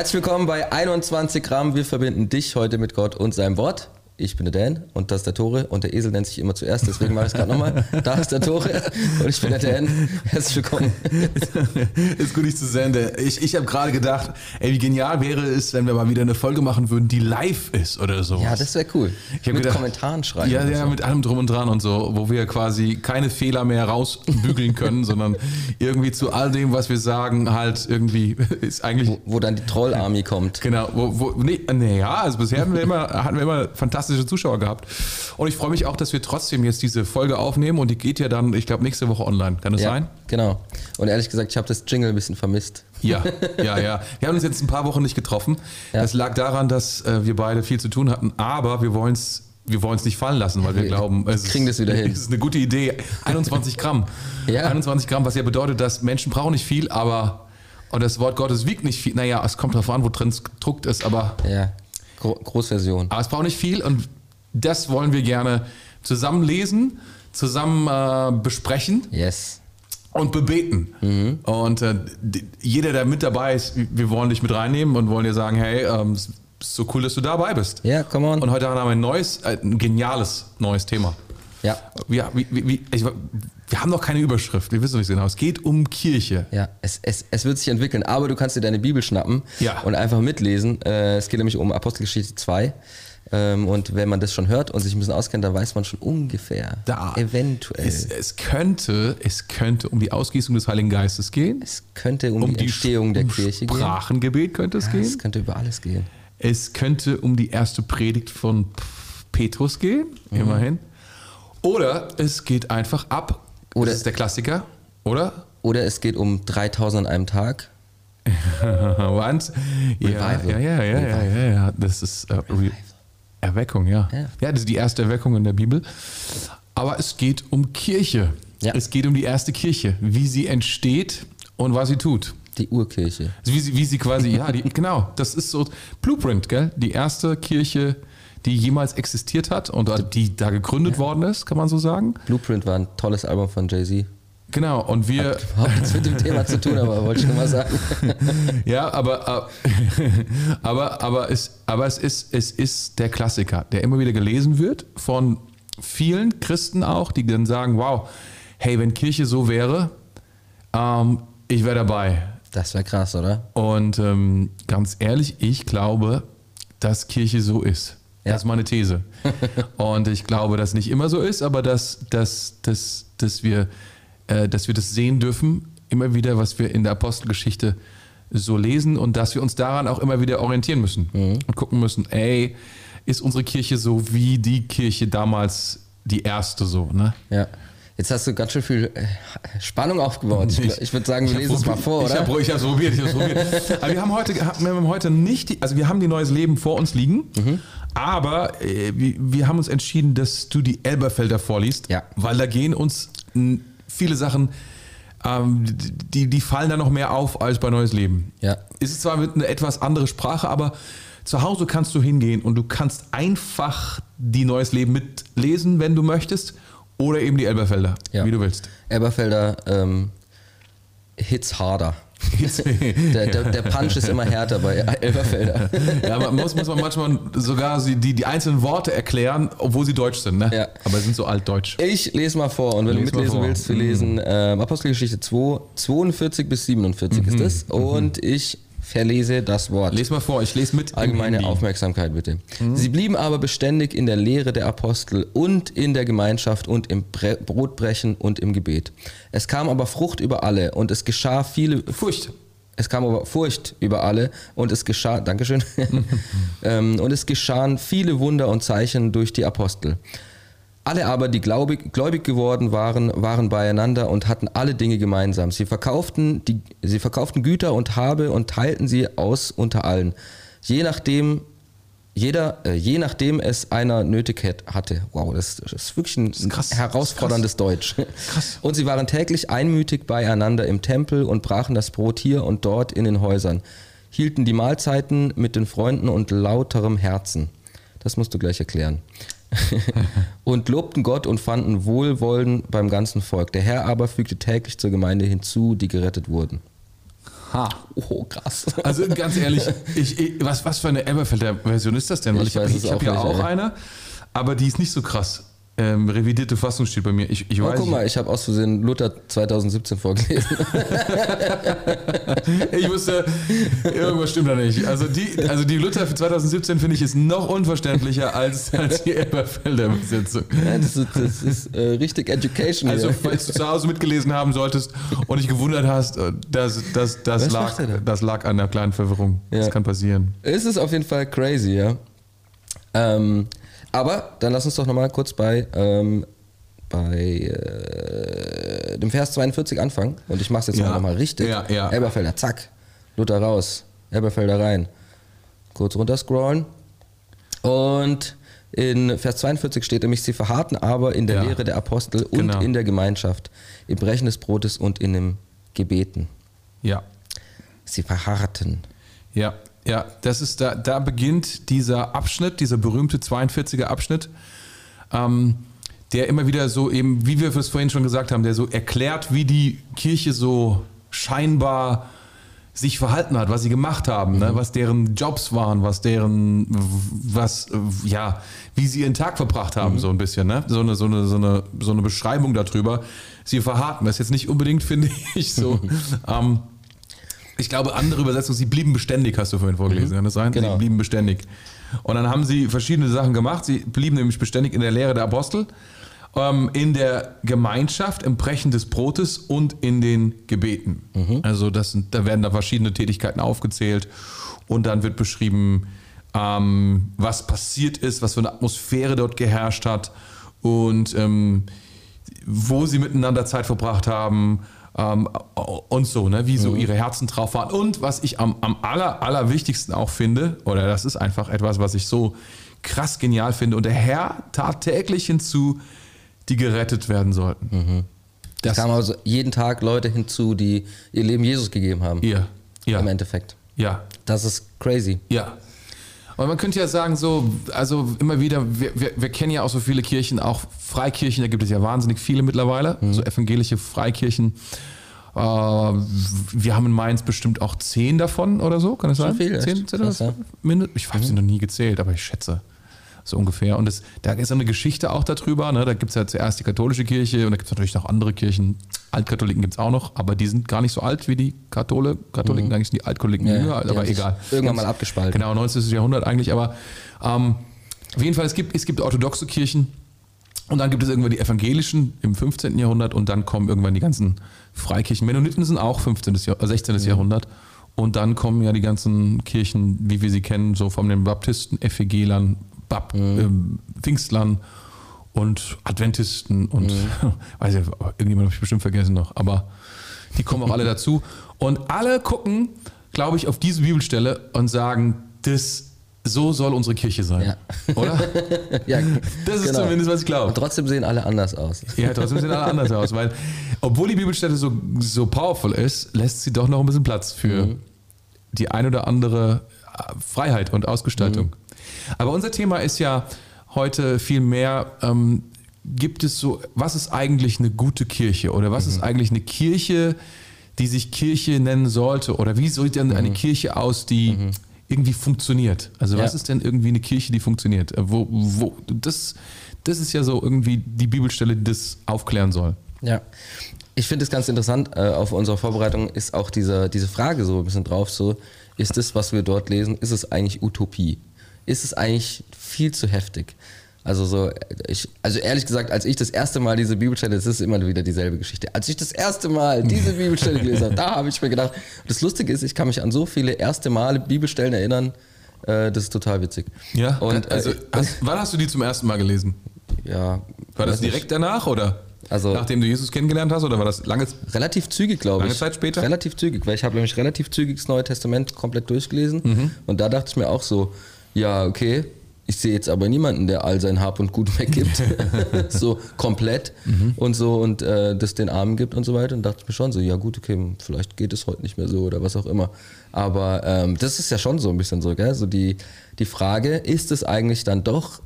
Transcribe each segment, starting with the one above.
Herzlich willkommen bei 21 Gramm. Wir verbinden dich heute mit Gott und seinem Wort. Ich bin der Dan und das ist der Tore und der Esel nennt sich immer zuerst, deswegen mache ich es gerade nochmal. Da ist der Tore und ich bin der Dan. Herzlich willkommen. ist gut, dich zu sehen. Ich, ich habe gerade gedacht, ey, wie genial wäre es, wenn wir mal wieder eine Folge machen würden, die live ist oder so. Ja, das wäre cool. mit gedacht, Kommentaren schreiben. Ja, ja, so. mit allem drum und dran und so, wo wir quasi keine Fehler mehr rausbügeln können, sondern irgendwie zu all dem, was wir sagen, halt irgendwie ist eigentlich. Wo, wo dann die Troll-Army kommt. Genau, wo, wo nee, nee, ja, also bisher hatten wir immer, hatten wir immer fantastische fantastische Zuschauer gehabt. Und ich freue mich auch, dass wir trotzdem jetzt diese Folge aufnehmen und die geht ja dann, ich glaube, nächste Woche online. Kann das ja, sein? Genau. Und ehrlich gesagt, ich habe das Jingle ein bisschen vermisst. Ja, ja, ja. Wir haben uns jetzt ein paar Wochen nicht getroffen. Ja. Das lag daran, dass äh, wir beide viel zu tun hatten, aber wir wollen es wir wollen es nicht fallen lassen, weil wir, wir glauben, es kriegen ist, das wieder hin. Es ist eine gute Idee. 21 Gramm. ja. 21 Gramm, was ja bedeutet, dass Menschen brauchen nicht viel, aber und das Wort Gottes wiegt nicht viel. Naja, es kommt darauf an, wo drin gedruckt ist, aber. Ja, Großversion. Aber es braucht nicht viel und das wollen wir gerne zusammen lesen, zusammen äh, besprechen. Yes. Und bebeten. Mhm. Und äh, jeder, der mit dabei ist, wir wollen dich mit reinnehmen und wollen dir sagen, hey, ähm, so cool, dass du dabei bist. Ja, yeah, come on. Und heute haben wir ein neues, äh, ein geniales neues Thema. Ja. Wir, wie, wie, ich, wir haben noch keine Überschrift, wir wissen nicht genau. Es geht um Kirche. Ja, es, es, es wird sich entwickeln, aber du kannst dir deine Bibel schnappen ja. und einfach mitlesen. Äh, es geht nämlich um Apostelgeschichte 2. Ähm, und wenn man das schon hört und sich ein bisschen auskennt, dann weiß man schon ungefähr, da eventuell. Es, es, könnte, es könnte um die Ausgießung des Heiligen Geistes gehen. Es könnte um, um die, Entstehung der um Kirche gehen. Sprachengebet könnte es ja, gehen. Es könnte über alles gehen. Es könnte um die erste Predigt von Petrus gehen, mhm. immerhin. Oder es geht einfach ab. Oder das ist der Klassiker, oder? Oder es geht um 3000 an einem Tag. Was? Ja, ja, ja, ja, ja, ja, ja, Das ist uh, Erweckung, ja. ja. Ja, das ist die erste Erweckung in der Bibel. Aber es geht um Kirche. Ja. Es geht um die erste Kirche, wie sie entsteht und was sie tut. Die Urkirche. Wie sie, wie sie quasi, ja, die, genau, das ist so Blueprint, gell? Die erste Kirche, die jemals existiert hat und die da gegründet ja. worden ist, kann man so sagen. Blueprint war ein tolles Album von Jay-Z. Genau, und wir. Hat überhaupt nichts mit dem Thema zu tun, aber wollte ich nur mal sagen. ja, aber, aber, aber, es, aber es, ist, es ist der Klassiker, der immer wieder gelesen wird von vielen Christen auch, die dann sagen: Wow, hey, wenn Kirche so wäre, ähm, ich wäre dabei. Das wäre krass, oder? Und ähm, ganz ehrlich, ich glaube, dass Kirche so ist. Ja. Das ist meine These. und ich glaube, dass nicht immer so ist, aber dass, dass, dass, dass wir äh, dass wir das sehen dürfen, immer wieder, was wir in der Apostelgeschichte so lesen und dass wir uns daran auch immer wieder orientieren müssen mhm. und gucken müssen, ey, ist unsere Kirche so wie die Kirche damals die erste so, ne? Ja. Jetzt hast du ganz schön viel äh, Spannung aufgebaut. Ich, ich würde sagen, wir lesen es mal vor, oder? Ich habe es probiert, ich habe probiert. aber wir haben heute, wir haben heute nicht, die, also wir haben die neues Leben vor uns liegen, mhm. Aber äh, wir, haben uns entschieden, dass du die Elberfelder vorliest, ja. weil da gehen uns viele Sachen, ähm, die, die fallen da noch mehr auf als bei Neues Leben. Ja. Ist zwar mit einer etwas andere Sprache, aber zu Hause kannst du hingehen und du kannst einfach die Neues Leben mitlesen, wenn du möchtest, oder eben die Elberfelder, ja. wie du willst. Elberfelder ähm, hits harder. Der, der, der, Punch ist immer härter bei Elberfelder. Ja, man muss, muss man manchmal sogar die, die einzelnen Worte erklären, obwohl sie deutsch sind. Ne? Ja. Aber sind so altdeutsch. Ich lese mal vor und wenn Lies du mitlesen willst, wir lesen äh, Apostelgeschichte 2, 42 bis 47 mhm. ist es. Mhm. Und mhm. ich verlese das Wort. Lies mal vor, ich lese mit. Allgemeine Aufmerksamkeit bitte. Mhm. Sie blieben aber beständig in der Lehre der Apostel und in der Gemeinschaft und im Bre Brotbrechen und im Gebet. Es kam aber Frucht über alle und es geschah viele. Furcht. Es kam aber Furcht über alle und es geschah, Dankeschön, ähm, und es geschahen viele Wunder und Zeichen durch die Apostel. Alle aber, die gläubig, gläubig geworden waren, waren beieinander und hatten alle Dinge gemeinsam. Sie verkauften, die, sie verkauften Güter und Habe und teilten sie aus unter allen. Je nachdem, jeder, äh, je nachdem es einer nötig hatte. Wow, das, das ist wirklich ein ist krass, herausforderndes Deutsch. Krass. Und sie waren täglich einmütig beieinander im Tempel und brachen das Brot hier und dort in den Häusern, hielten die Mahlzeiten mit den Freunden und lauterem Herzen. Das musst du gleich erklären. Und lobten Gott und fanden Wohlwollen beim ganzen Volk. Der Herr aber fügte täglich zur Gemeinde hinzu, die gerettet wurden. Ha. Oh, krass. Also ganz ehrlich, ich, ich, was, was für eine Elberfelder Version ist das denn? Weil Ich ich, habe ja nicht, auch ey. eine, aber die ist nicht so krass. Ähm, revidierte Fassung steht bei mir. Ich, ich Oh, weiß guck mal, ich habe aus Versehen Luther 2017 vorgelesen. Ich wusste, irgendwas stimmt da nicht. Also die, also die Luther für 2017 finde ich ist noch unverständlicher als, als die Elberfelder Übersetzung. Ja, das ist, das ist äh, richtig Education. Also hier. falls du zu Hause mitgelesen haben solltest und dich gewundert hast, äh, das, das, das, Was lag, das lag an der kleinen Verwirrung. Das Ja. kann passieren. Es ist auf jeden Fall crazy, ja. Ähm, aber dann lass uns doch nochmal kurz bei, ähm, bei äh, dem Vers 42 anfangen. Und ich mach's jetzt Ja. mal nochmal richtig. Ja, ja. Elberfelder, zack. Luther raus. Elberfelder rein. Kurz runterscrollen. Und in Vers 42 steht nämlich, sie verharrten aber in der Ja. Lehre der Apostel und Genau. in der Gemeinschaft, im Brechen des Brotes und in dem Gebeten. Ja. Sie verharrten. Ja, ja, das ist da, da beginnt dieser Abschnitt, dieser berühmte 42er Abschnitt, ähm, der immer wieder so eben, wie wir es vorhin schon gesagt haben, der so erklärt, wie die Kirche so scheinbar sich verhalten hat, was sie gemacht haben, ne? was deren Jobs waren, was deren, was, ja, wie sie ihren Tag verbracht haben, so ein bisschen, ne? So eine, so eine, so eine, so eine Beschreibung darüber. Sie verharrten, das ist jetzt nicht unbedingt, finde ich, so. ähm, ich glaube, andere Übersetzungen, sie blieben beständig, hast du vorhin vorgelesen, kann das sein? Genau. Sie blieben beständig. Und dann haben sie verschiedene Sachen gemacht. Sie blieben nämlich beständig in der Lehre der Apostel, ähm, in der Gemeinschaft, im Brechen des Brotes und in den Gebeten. Also das da werden da verschiedene Tätigkeiten aufgezählt und dann wird beschrieben, ähm, was passiert ist, was für eine Atmosphäre dort geherrscht hat und ähm, wo sie miteinander Zeit verbracht haben ähm, und so, ne? wie so ihre Herzen drauf waren. Und was ich am, am aller, allerwichtigsten auch finde, oder das ist einfach etwas, was ich so krass genial finde, und der Herr tat täglich hinzu, die gerettet werden sollten. Da Das- kamen also jeden Tag Leute hinzu, die ihr Leben Jesus gegeben haben. Ja, ja, Im Endeffekt. ja, Das ist crazy. Ja. Und man könnte ja sagen, so, also immer wieder, wir, wir, wir kennen ja auch so viele Kirchen, auch Freikirchen, da gibt es ja wahnsinnig viele mittlerweile, so evangelische Freikirchen. Äh, wir haben in Mainz bestimmt auch zehn davon oder so, kann das Schon sein? viele, Zehn, zehn. Mindest- Ich habe sie noch nie gezählt, aber ich schätze so ungefähr. Und es, da ist eine Geschichte auch darüber. Ne? Da gibt es ja zuerst die katholische Kirche und da gibt es natürlich noch andere Kirchen. Altkatholiken gibt es auch noch, aber die sind gar nicht so alt wie die Kathole, Katholiken. Eigentlich sind die Altkatholiken Ja, jünger, aber egal. irgendwann mal abgespalten. Genau, 19. Jahrhundert eigentlich, aber ähm, auf jeden Fall, es gibt, es gibt orthodoxe Kirchen und dann gibt es irgendwann die evangelischen im 15. Jahrhundert und dann kommen irgendwann die ganzen Freikirchen. Mennoniten sind auch 15. Jahr, äh, 16. Jahrhundert und dann kommen ja die ganzen Kirchen, wie wir sie kennen, so von den Baptisten, Ephegelern, Bab, ähm, Pfingstlern und Adventisten und weiß ich, irgendjemand habe ich bestimmt vergessen noch, aber die kommen auch alle dazu und alle gucken, glaube ich, auf diese Bibelstelle und sagen, das so soll unsere Kirche sein, Ja. oder? Ja, Das ist genau. zumindest, was ich glaube. Und trotzdem sehen alle anders aus. Ja, trotzdem sehen alle anders aus, weil obwohl die Bibelstelle so, so powerful ist, lässt sie doch noch ein bisschen Platz für die ein oder andere äh, Freiheit und Ausgestaltung. Aber unser Thema ist ja heute viel mehr, ähm, gibt es so, was ist eigentlich eine gute Kirche oder was ist eigentlich eine Kirche, die sich Kirche nennen sollte oder wie sieht denn eine Kirche aus, die irgendwie funktioniert? Also was Ja. ist denn irgendwie eine Kirche, die funktioniert? Äh, Wo, wo, das, das ist ja so irgendwie die Bibelstelle, die das aufklären soll. Ja. Ich finde es ganz interessant, äh, auf unserer Vorbereitung ist auch diese, diese Frage so ein bisschen drauf, so, ist das, was wir dort lesen, ist es eigentlich Utopie? Ist es eigentlich viel zu heftig? Also so, ich, also ehrlich gesagt, als ich das erste Mal diese Bibelstelle, das ist immer wieder dieselbe Geschichte. Als ich das erste Mal diese Bibelstelle gelesen habe, da habe ich mir gedacht, das Lustige ist, ich kann mich an so viele erste Male Bibelstellen erinnern, äh, das ist total witzig. Ja, Und äh, also, hast, wann hast du die zum ersten Mal gelesen? ja, War das weiß nicht. direkt danach oder? Also- Nachdem du Jesus kennengelernt hast oder war das lange? Relativ zügig, glaube ich. Lange Zeit später? Relativ zügig, weil ich habe nämlich relativ zügig das Neue Testament komplett durchgelesen. Mhm. Und da dachte ich mir auch so, ja, okay, ich sehe jetzt aber niemanden, der all sein Hab und Gut weggibt. so komplett Mhm. und so und äh, das den Armen gibt und so weiter. Und dachte ich mir schon so, ja gut, okay, vielleicht geht es heute nicht mehr so oder was auch immer. Aber ähm, das ist ja schon so ein bisschen so, gell? So die, die Frage, ist es eigentlich dann doch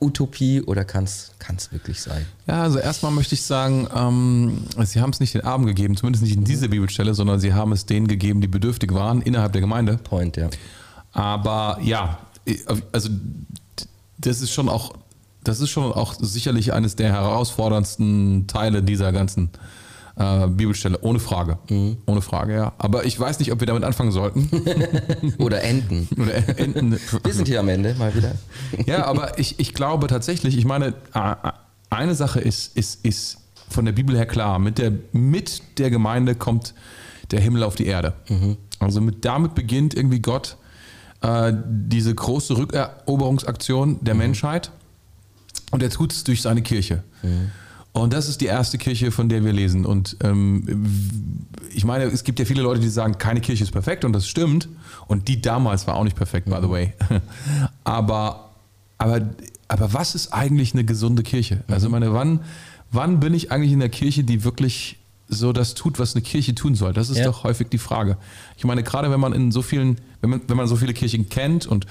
Utopie oder kann es wirklich sein? Ja, also erstmal möchte ich sagen, ähm, sie haben es nicht den Armen gegeben, zumindest nicht in dieser Bibelstelle, sondern sie haben es denen gegeben, die bedürftig waren innerhalb der Gemeinde. Point, ja. Aber ja, also das ist schon auch, das ist schon auch sicherlich eines der herausforderndsten Teile dieser ganzen äh, Bibelstelle, ohne Frage. Mhm. Ohne Frage, ja. Aber ich weiß nicht, ob wir damit anfangen sollten. Oder enden. Oder enden. Wir sind hier am Ende mal wieder. ja, aber ich, ich glaube tatsächlich, ich meine, eine Sache ist, ist, ist von der Bibel her klar. Mit der, mit der Gemeinde kommt der Himmel auf die Erde. Mhm. Also mit, damit beginnt irgendwie Gott äh, diese große Rückeroberungsaktion der mhm. Menschheit. Und er tut es durch seine Kirche. Mhm. Und das ist die erste Kirche, von der wir lesen. Und ähm, ich meine, es gibt ja viele Leute, die sagen, keine Kirche ist perfekt und das stimmt. Und die damals war auch nicht perfekt, by the way. aber, aber, aber was ist eigentlich eine gesunde Kirche? Also, meine, wann, wann bin ich eigentlich in der Kirche, die wirklich so das tut, was eine Kirche tun soll? Das ist ja. doch häufig die Frage. Ich meine, gerade wenn man in so vielen, wenn man, wenn man so viele Kirchen kennt und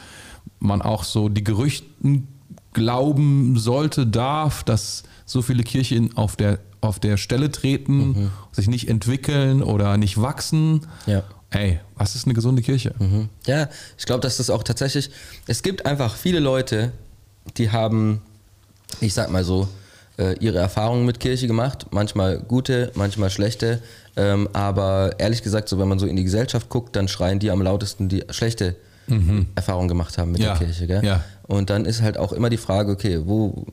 man auch so die Gerüchten glauben sollte, darf, dass so viele Kirchen auf der, auf der Stelle treten, mhm. sich nicht entwickeln oder nicht wachsen. Ja. Ey, was ist eine gesunde Kirche? Mhm. Ja, ich glaube, dass das auch tatsächlich, es gibt einfach viele Leute, die haben, ich sag mal so, ihre Erfahrungen mit Kirche gemacht, manchmal gute, manchmal schlechte, ähm, aber ehrlich gesagt, so wenn man so in die Gesellschaft guckt, dann schreien die am lautesten, die schlechte mhm. Erfahrungen gemacht haben mit ja. der Kirche. Gell? Ja. Und dann ist halt auch immer die Frage, okay, wo,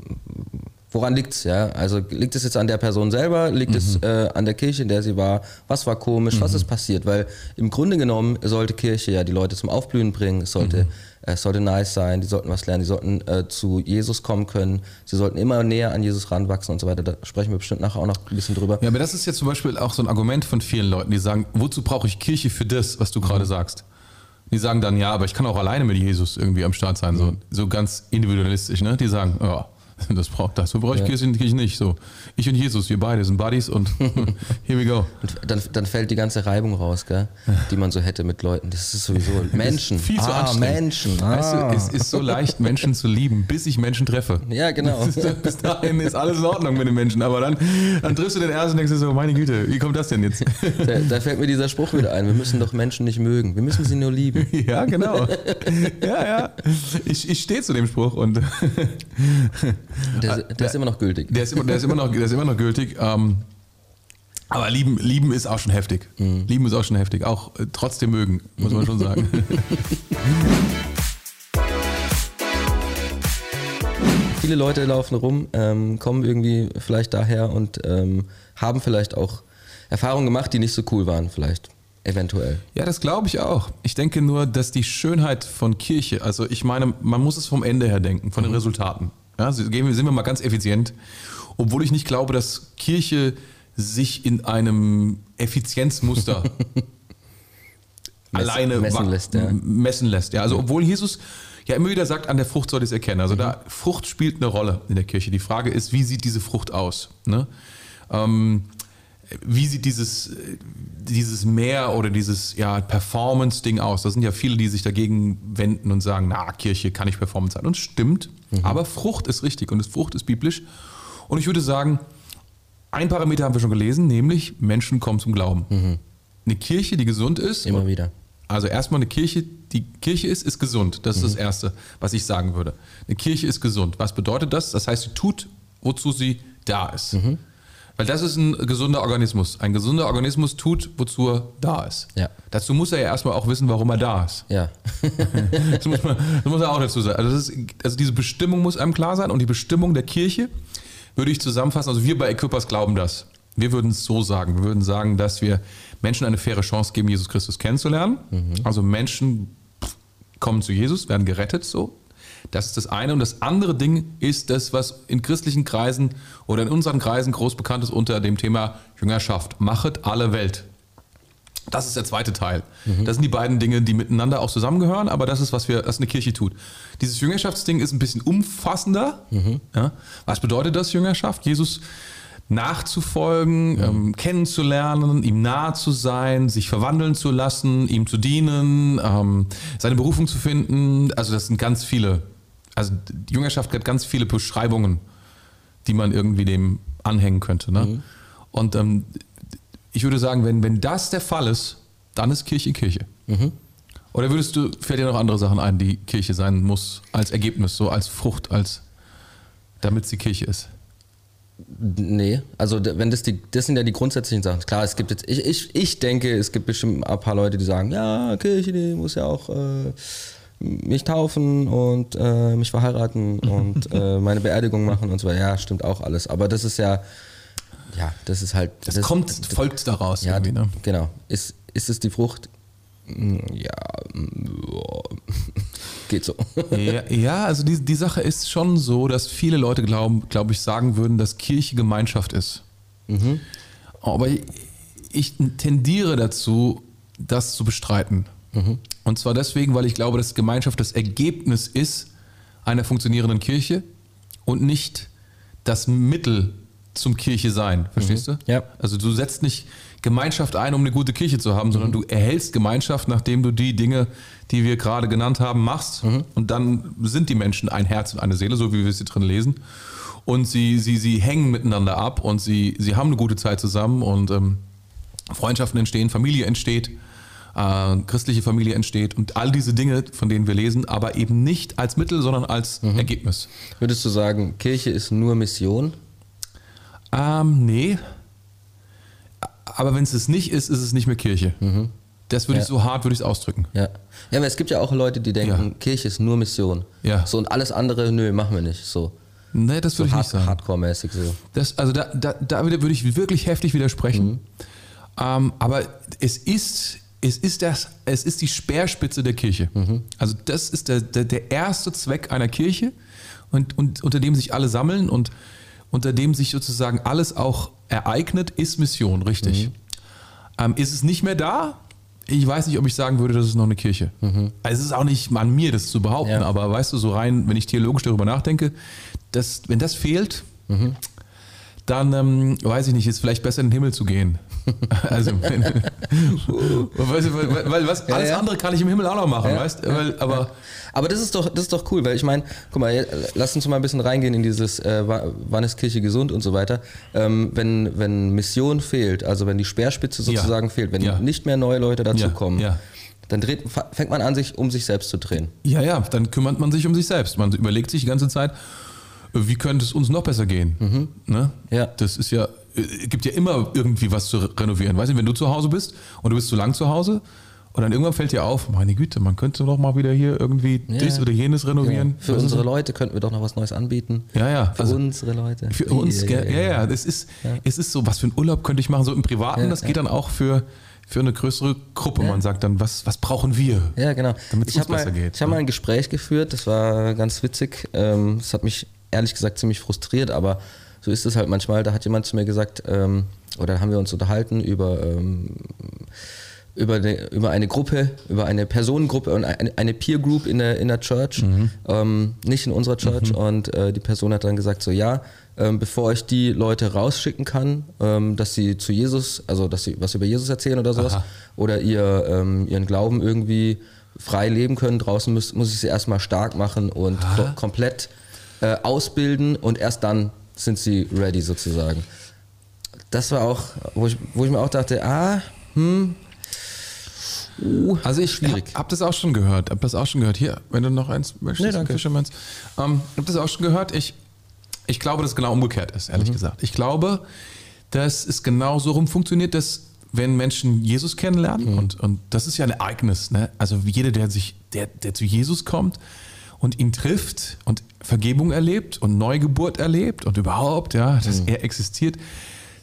woran liegt es? Ja? Also liegt es jetzt an der Person selber? Liegt mhm. es äh, an der Kirche, in der sie war? Was war komisch? Mhm. Was ist passiert? Weil im Grunde genommen sollte Kirche ja die Leute zum Aufblühen bringen. Es sollte, mhm. es sollte nice sein. Die sollten was lernen. Die sollten äh, zu Jesus kommen können. Sie sollten immer näher an Jesus ranwachsen und so weiter. Da sprechen wir bestimmt nachher auch noch ein bisschen drüber. Ja, aber das ist jetzt zum Beispiel auch so ein Argument von vielen Leuten, die sagen, wozu brauche ich Kirche für das, was du gerade mhm. sagst? Die sagen dann, ja, aber ich kann auch alleine mit Jesus irgendwie am Start sein, so, mhm. so ganz individualistisch, ne? Die sagen, ja, Das braucht das. So brauche ich ja. Kirche nicht. So, ich und Jesus, wir beide sind Buddies und here we go. Und dann, dann fällt die ganze Reibung raus, gell? die man so hätte mit Leuten. Das ist sowieso Menschen. Ist viel zu ah, Menschen. Ah. Weißt du, ah. es ist so leicht, Menschen zu lieben, bis ich Menschen treffe. Ja, genau. bis dahin ist alles in Ordnung mit den Menschen. Aber dann, dann triffst du den ersten und denkst dir so, meine Güte, wie kommt das denn jetzt? Da, da, fällt mir dieser Spruch wieder ein. Wir müssen doch Menschen nicht mögen. Wir müssen sie nur lieben. Ja, genau. Ja, ja. Ich, ich stehe zu dem Spruch und der, ah, der, ist immer noch gültig. Der ist immer, der ist immer, noch, der ist immer noch gültig. Ähm, aber lieben, lieben ist auch schon heftig. Mhm. Lieben ist auch schon heftig. Auch äh, trotzdem mögen, muss man schon sagen. Viele Leute laufen rum, ähm, kommen irgendwie vielleicht daher und ähm, haben vielleicht auch Erfahrungen gemacht, die nicht so cool waren, vielleicht. Eventuell. Ja, das glaube ich auch. Ich denke nur, dass die Schönheit von Kirche, also ich meine, man muss es vom Ende her denken, von den mhm. Resultaten. Ja, sind wir mal ganz effizient. Obwohl ich nicht glaube, dass Kirche sich in einem Effizienzmuster alleine messen lässt, ja. messen lässt. Ja, also obwohl Jesus ja immer wieder sagt, an der Frucht soll ich es erkennen. Also mhm. da Frucht spielt eine Rolle in der Kirche. Die Frage ist, wie sieht diese Frucht aus? Ne? Ähm, wie sieht dieses, dieses Mehr oder dieses ja, Performance-Ding aus? Da sind ja viele, die sich dagegen wenden und sagen, na, Kirche kann nicht Performance sein. Und es stimmt, mhm. aber Frucht ist richtig und Frucht ist biblisch. Und ich würde sagen, ein Parameter haben wir schon gelesen, nämlich Menschen kommen zum Glauben. Mhm. Eine Kirche, die gesund ist. Immer wieder. Also erstmal eine Kirche, die Kirche ist, ist gesund. Das ist mhm. das Erste, was ich sagen würde. Eine Kirche ist gesund. Was bedeutet das? Das heißt, sie tut, wozu sie da ist. Mhm. Weil das ist ein gesunder Organismus. Ein gesunder Organismus tut, wozu er da ist. Ja. Dazu muss er ja erstmal auch wissen, warum er da ist. Ja. das, muss man, das muss er auch dazu sagen. Also, ist, also diese Bestimmung muss einem klar sein und die Bestimmung der Kirche würde ich zusammenfassen. Also wir bei Equippers glauben das. Wir würden es so sagen. Wir würden sagen, dass wir Menschen eine faire Chance geben, Jesus Christus kennenzulernen. Mhm. Also Menschen kommen zu Jesus, werden gerettet, so das ist das eine. Und das andere Ding ist das, was in christlichen Kreisen oder in unseren Kreisen groß bekannt ist unter dem Thema Jüngerschaft. Machet alle Welt. Das ist der zweite Teil. Mhm. Das sind die beiden Dinge, die miteinander auch zusammengehören, aber das ist, was wir, was eine Kirche tut. Dieses Jüngerschaftsding ist ein bisschen umfassender. Mhm. Ja? Was bedeutet das, Jüngerschaft? Jesus nachzufolgen, ja. ähm, kennenzulernen, ihm nahe zu sein, sich verwandeln zu lassen, ihm zu dienen, ähm, seine Berufung zu finden. Also das sind ganz viele also die Jüngerschaft hat ganz viele Beschreibungen, die man irgendwie dem anhängen könnte. Ne? Mhm. Und ähm, ich würde sagen, wenn, wenn das der Fall ist, dann ist Kirche Kirche. Mhm. Oder würdest du, fällt dir noch andere Sachen ein, die Kirche sein muss, als Ergebnis, so als Frucht, als damit sie Kirche ist? Nee, also wenn das die, das sind ja die grundsätzlichen Sachen. Klar, es gibt jetzt, ich, ich, ich denke, es gibt bestimmt ein paar Leute, die sagen, ja, Kirche, die muss ja auch äh, mich taufen und äh, mich verheiraten und äh, meine Beerdigung machen und so weiter. Ja, stimmt auch alles. Aber das ist ja, ja, das ist halt. Das, das kommt, das, folgt daraus ja, irgendwie, ne? Genau. Ist, ist es die Frucht? Hm, ja, geht so. Ja, ja, also die, die Sache ist schon so, dass viele Leute glauben, glaube ich, sagen würden, dass Kirche Gemeinschaft ist. Mhm. Aber ich, ich tendiere dazu, das zu bestreiten. Mhm. Und zwar deswegen, weil ich glaube, dass Gemeinschaft das Ergebnis ist einer funktionierenden Kirche und nicht das Mittel zum Kirche sein. Verstehst mhm. du? Ja. Also du setzt nicht Gemeinschaft ein, um eine gute Kirche zu haben, sondern mhm. du erhältst Gemeinschaft, nachdem du die Dinge, die wir gerade genannt haben, machst. Mhm. Und dann sind die Menschen ein Herz und eine Seele, so wie wir es hier drin lesen. Und sie, sie, sie hängen miteinander ab und sie, sie haben eine gute Zeit zusammen und ähm, Freundschaften entstehen, Familie entsteht äh, christliche Familie entsteht und all diese Dinge, von denen wir lesen, aber eben nicht als Mittel, sondern als mhm. Ergebnis. Würdest du sagen, Kirche ist nur Mission? Ähm, nee. Aber wenn es es nicht ist, ist es nicht mehr Kirche. Mhm. Das würde ja. ich so hart würde ich es ausdrücken. Ja. Ja, aber es gibt ja auch Leute, die denken, ja. Kirche ist nur Mission. Ja. So und alles andere, nö, machen wir nicht. So. Nee, das würde so ich hard, nicht sagen. Hardcore-mäßig so. Das, also da, da, da würde ich wirklich heftig widersprechen. Mhm. Ähm, aber es ist es ist, das, es ist die Speerspitze der Kirche. Mhm. Also das ist der, der, der, erste Zweck einer Kirche und, und unter dem sich alle sammeln und unter dem sich sozusagen alles auch ereignet, ist Mission, richtig. Mhm. Ähm, ist es nicht mehr da? Ich weiß nicht, ob ich sagen würde, das ist noch eine Kirche. Mhm. Also es ist auch nicht an mir, das zu behaupten, ja. aber weißt du, so rein, wenn ich theologisch darüber nachdenke, dass, wenn das fehlt, mhm dann ähm, weiß ich nicht, ist vielleicht besser in den Himmel zu gehen. Also, weißt du, weil, weil, was, alles ja, ja. andere kann ich im Himmel auch noch machen, ja, weißt weil, aber, aber das ist doch, das ist doch cool, weil ich meine, guck mal, lass uns mal ein bisschen reingehen in dieses, äh, wann ist Kirche gesund und so weiter. Ähm, wenn, wenn Mission fehlt, also wenn die Speerspitze sozusagen fehlt, wenn nicht mehr neue Leute dazu kommen, dann dreht, fängt man an, sich um sich selbst zu drehen. Ja, ja, dann kümmert man sich um sich selbst. Man überlegt sich die ganze Zeit, wie könnte es uns noch besser gehen? Mhm. Ne? Ja. Das ist ja, äh, gibt ja immer irgendwie was zu renovieren. Weißt du, wenn du zu Hause bist und du bist zu lang zu Hause und dann irgendwann fällt dir auf, meine Güte, man könnte doch mal wieder hier irgendwie ja. dies oder jenes renovieren. Ja. Für unsere Leute könnten wir doch noch was Neues anbieten. Ja, ja. Für also unsere Leute. Für uns, ja, ja, ja. Das ist, Es ist so, was für einen Urlaub könnte ich machen, so im Privaten, das geht dann auch für, für eine größere Gruppe. Man sagt dann, was, was brauchen wir? Ja, genau. Damit es besser mal, geht. Ich habe mal ein Gespräch geführt, das war ganz witzig. Ähm, das hat mich ehrlich gesagt ziemlich frustriert, aber so ist es halt manchmal. Da hat jemand zu mir gesagt, ähm, oder haben wir uns unterhalten über, ähm, über, eine, über eine Gruppe, über eine Personengruppe und eine, eine Peer Group in der, in der Church, mhm. ähm, nicht in unserer Church. Mhm. Und äh, die Person hat dann gesagt, so ja, ähm, bevor ich die Leute rausschicken kann, ähm, dass sie zu Jesus, also dass sie was über Jesus erzählen oder sowas, Aha. oder ihr, ähm, ihren Glauben irgendwie frei leben können draußen, muss, muss ich sie erstmal stark machen und komplett äh, ausbilden und erst dann sind sie ready sozusagen. Das war auch, wo ich, wo ich mir auch dachte, ah, hm, Uh, also ich habe hab das auch schon gehört. Hab das auch schon gehört. Hier, wenn du noch eins möchtest, nee, danke. Fischermanns. Ähm, habe das auch schon gehört. Ich, ich glaube, dass es genau umgekehrt ist, ehrlich mhm. gesagt. Ich glaube, dass es genau so rum funktioniert, dass wenn Menschen Jesus kennenlernen, mhm. und, und das ist ja ein Ereignis, ne? also jeder, der sich, der, der zu Jesus kommt, und ihn trifft und Vergebung erlebt und Neugeburt erlebt und überhaupt, ja, dass mhm. er existiert.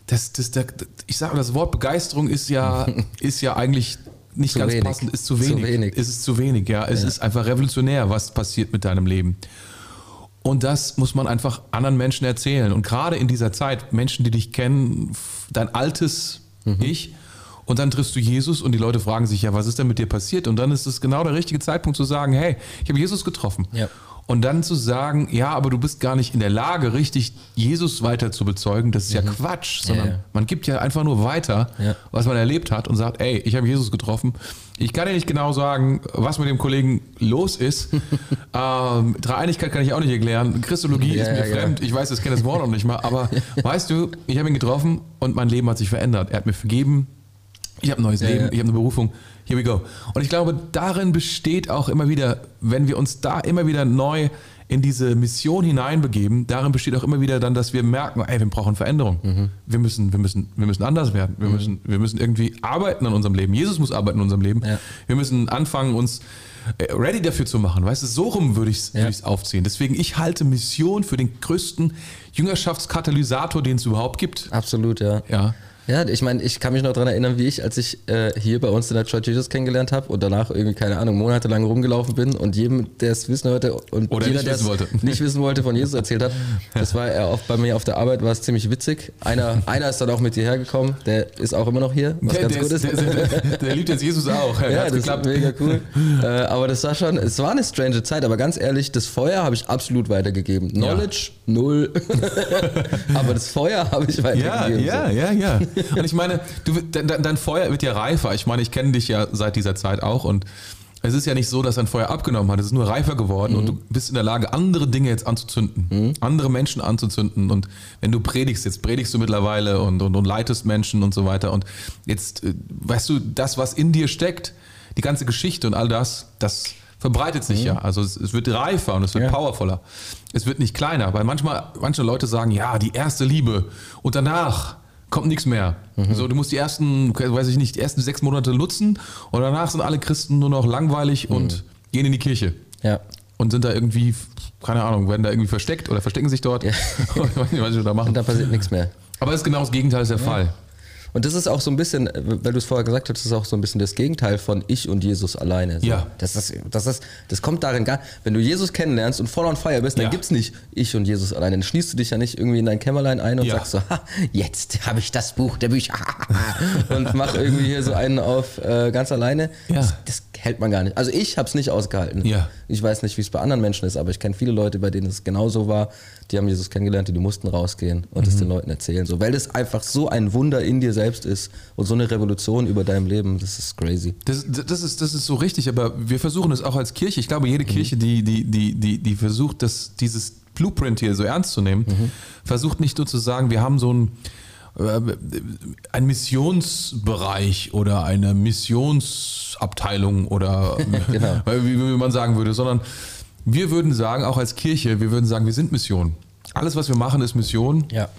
Das, das, das, ich sage, das Wort Begeisterung ist ja, ist ja eigentlich nicht zu ganz wenig. passend, ist zu wenig. Zu wenig. Es ist zu wenig, ja. Es ja. ist einfach revolutionär, was passiert mit deinem Leben. Und das muss man einfach anderen Menschen erzählen. Und gerade in dieser Zeit, Menschen, die dich kennen, dein altes mhm. Ich, und dann triffst du Jesus und die Leute fragen sich, ja, was ist denn mit dir passiert? Und dann ist es genau der richtige Zeitpunkt zu sagen, hey, ich habe Jesus getroffen. Ja. Und dann zu sagen, ja, aber du bist gar nicht in der Lage, richtig Jesus weiter zu bezeugen, das ist ja Quatsch, sondern Ja, ja. man gibt ja einfach nur weiter, Ja. was man erlebt hat und sagt, ey, ich habe Jesus getroffen. Ich kann dir nicht genau sagen, was mit dem Kollegen los ist. ähm, Dreieinigkeit kann ich auch nicht erklären. Christologie ist mir fremd. Ich weiß, ich kenne das Wort noch nicht mal. Aber weißt du, ich habe ihn getroffen und mein Leben hat sich verändert. Er hat mir vergeben. Ich habe ein neues Leben. ja. Ich habe eine Berufung. Here we go. Und ich glaube, darin besteht auch immer wieder, wenn wir uns da immer wieder neu in diese Mission hineinbegeben, darin besteht auch immer wieder dann, dass wir merken, ey, wir brauchen Veränderung. Mhm. Wir, müssen, wir, müssen, wir müssen anders werden. Wir, müssen, wir müssen irgendwie arbeiten an unserem Leben. Jesus muss arbeiten in unserem Leben. Ja. Wir müssen anfangen, uns äh, ready dafür zu machen. Weißt du, so rum würde ich es Ja. aufziehen. Deswegen, ich halte Mission für den größten Jüngerschaftskatalysator, den es überhaupt gibt. Absolut, ja. Ja. Ja, ich meine, ich kann mich noch daran erinnern, wie ich, als ich äh, hier bei uns in der Church Jesus kennengelernt habe und danach irgendwie, keine Ahnung, monatelang rumgelaufen bin und jedem, der es wissen wollte und Oder jeder, nicht der wissen es wollte. nicht wissen wollte, von Jesus erzählt hat. Das war er oft bei mir auf der Arbeit, war es ziemlich witzig. Einer, einer ist dann auch mit hierher gekommen, der ist auch immer noch hier, was Der, ganz gut ist. Der, der, der liebt jetzt Jesus auch. Ja, Hat's das ist mega cool. äh, aber das war schon, es war eine strange Zeit, aber ganz ehrlich, das Feuer habe ich absolut weitergegeben. Knowledge, null. aber das Feuer habe ich Ja, weitergegeben. ja, ja, ja. Und ich meine, du, de, de, dein Feuer wird ja reifer. Ich meine, ich kenne dich ja seit dieser Zeit auch und es ist ja nicht so, dass dein Feuer abgenommen hat. Es ist nur reifer geworden und du bist in der Lage, andere Dinge jetzt anzuzünden, andere Menschen anzuzünden. Und wenn du predigst, jetzt predigst du mittlerweile und, und, und leitest Menschen und so weiter. Und jetzt, äh, weißt du, das, was in dir steckt, die ganze Geschichte und all das, das verbreitet sich ja. Also es, es wird reifer und es wird Ja. powervoller. Es wird nicht kleiner, weil manchmal, manche Leute sagen, ja, die erste Liebe und danach kommt nichts mehr. So, du musst die ersten, weiß ich nicht, die ersten sechs Monate nutzen und danach sind alle Christen nur noch langweilig und gehen in die Kirche Ja. und sind da irgendwie, keine Ahnung, werden da irgendwie versteckt oder verstecken sich dort. Ja. ich weiß nicht, was sie da Und machen. dann passiert nichts mehr. Aber es ist genau das Gegenteil ist der Fall. Und das ist auch so ein bisschen, äh, weil du es vorher gesagt hast, das ist auch so ein bisschen das Gegenteil von ich und Jesus alleine. So. Ja. Das, ist, das, ist, das kommt darin gar Wenn du Jesus kennenlernst und voll on fire bist, dann Ja. gibt's nicht ich und Jesus alleine. Dann schließt du dich ja nicht irgendwie in dein Kämmerlein ein und Ja. sagst so, ha, jetzt habe ich das Buch der Bücher und mach irgendwie hier so einen auf äh, ganz alleine. Ja. Das, das hält man gar nicht. Also ich habe es nicht ausgehalten. Ja. Ich weiß nicht, wie es bei anderen Menschen ist, aber ich kenne viele Leute, bei denen es genauso war. Die haben Jesus kennengelernt, die, die mussten rausgehen und Mhm. es den Leuten erzählen. So, weil das einfach so ein Wunder in dir selbst ist und so eine Revolution über deinem Leben. Das ist crazy. Das, das, ist, das ist so richtig, aber wir versuchen es auch als Kirche. Ich glaube, jede Kirche, die, die, die, die, die versucht, das, dieses Blueprint hier so ernst zu nehmen, versucht nicht nur zu sagen, wir haben so ein, äh, ein Missionsbereich oder eine Missionsabteilung oder Genau. wie man sagen würde, sondern wir würden sagen, auch als Kirche, wir würden sagen, wir sind Mission. Alles, was wir machen, ist Mission. Ja.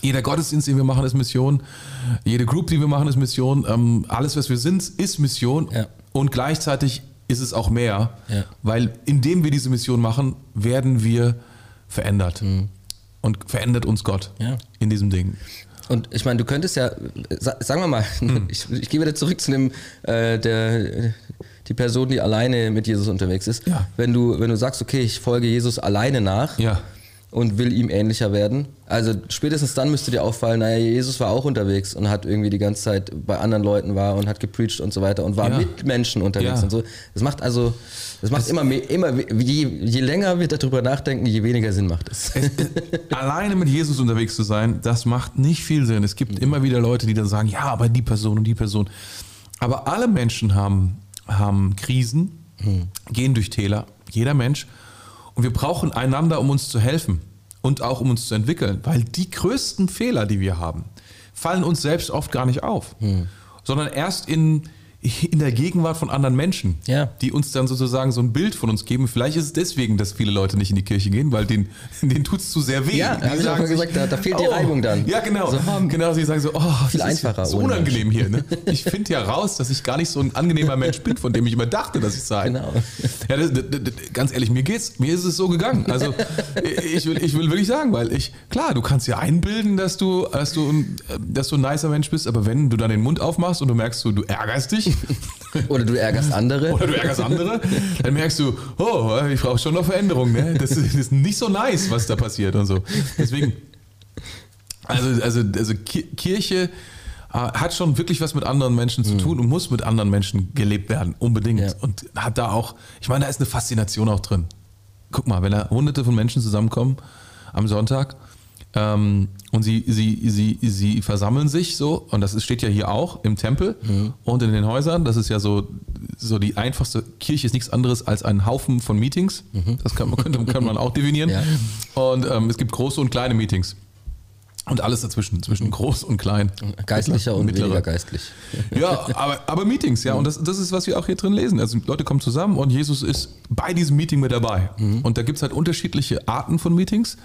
Jeder Gottesdienst, den wir machen, ist Mission. Jede Group, die wir machen, ist Mission. Ähm, alles, was wir sind, ist Mission. Ja. Und gleichzeitig ist es auch mehr, Ja. weil indem wir diese Mission machen, werden wir verändert. Und verändert uns Gott Mhm. Ja. in diesem Ding. Und ich meine, du könntest ja, sa- sagen wir mal, Hm. ich, ich gehe wieder zurück zu dem, äh, der, die Person, die alleine mit Jesus unterwegs ist. Ja. Wenn, du, wenn du sagst, okay, ich folge Jesus alleine nach Ja. und will ihm ähnlicher werden, also spätestens dann müsste dir auffallen, naja, Jesus war auch unterwegs und hat irgendwie die ganze Zeit bei anderen Leuten war und hat gepreacht und so weiter und war Ja. mit Menschen unterwegs und so. Das macht also, das macht immer mehr, immer, je, je länger wir darüber nachdenken, je weniger Sinn macht es. Alleine mit Jesus unterwegs zu sein, das macht nicht viel Sinn. Es gibt immer wieder Leute, die dann sagen, ja, aber die Person und die Person. Aber alle Menschen haben, haben Krisen, gehen durch Täler, jeder Mensch. Und wir brauchen einander, um uns zu helfen und auch um uns zu entwickeln. Weil die größten Fehler, die wir haben, fallen uns selbst oft gar nicht auf, sondern erst in, in der Gegenwart von anderen Menschen, Ja. die uns dann sozusagen so ein Bild von uns geben. Vielleicht ist es deswegen, dass viele Leute nicht in die Kirche gehen, weil denen, denen tut es zu sehr weh. Ja, Die hab ich sagen mal gesagt, da- da fehlt die Reibung dann. Ja, genau. So, hm, genau, sie sagen so, oh, viel das einfacher Ist so unangenehm hier. Ne? Ich finde ja raus, dass ich gar nicht so ein angenehmer Mensch bin, von dem ich immer dachte, dass ich sei. Genau. Ja, das, das, ganz ehrlich, mir geht's, mir ist es so gegangen. Also ich will, ich will wirklich sagen, weil ich, klar, du kannst dir einbilden, dass du, dass du, ein- dass du ein nicer Mensch bist, aber wenn du dann den Mund aufmachst und du merkst, du, du ärgerst dich Oder du ärgerst andere. oder du ärgerst andere, dann merkst du, oh, ich brauche schon noch Veränderung. Ne? Das, ist, das ist nicht so nice, was da passiert und so. Deswegen, also, also, also Ki- Kirche äh, hat schon wirklich was mit anderen Menschen zu tun und muss mit anderen Menschen gelebt werden, unbedingt. Ja. Und hat da auch, ich meine, da ist eine Faszination auch drin. guck mal, wenn da hunderte von Menschen zusammenkommen am Sonntag ähm, und sie, sie, sie, sie versammeln sich so, und das steht ja hier auch im Tempel mhm. und in den Häusern. Das ist ja so, so die einfachste Kirche ist nichts anderes als ein Haufen von Meetings. Mhm. Das kann, könnte, kann man auch definieren. Ja. Und ähm, es gibt große und kleine Meetings. Und alles dazwischen, zwischen groß und klein. Geistlicher und mittlerer. weniger geistlich. Ja, aber, aber Meetings, ja. Und das, das ist, was wir auch hier drin lesen. Also Leute kommen zusammen und Jesus ist bei diesem Meeting mit dabei. Mhm. Und da gibt es halt unterschiedliche Arten von Meetings.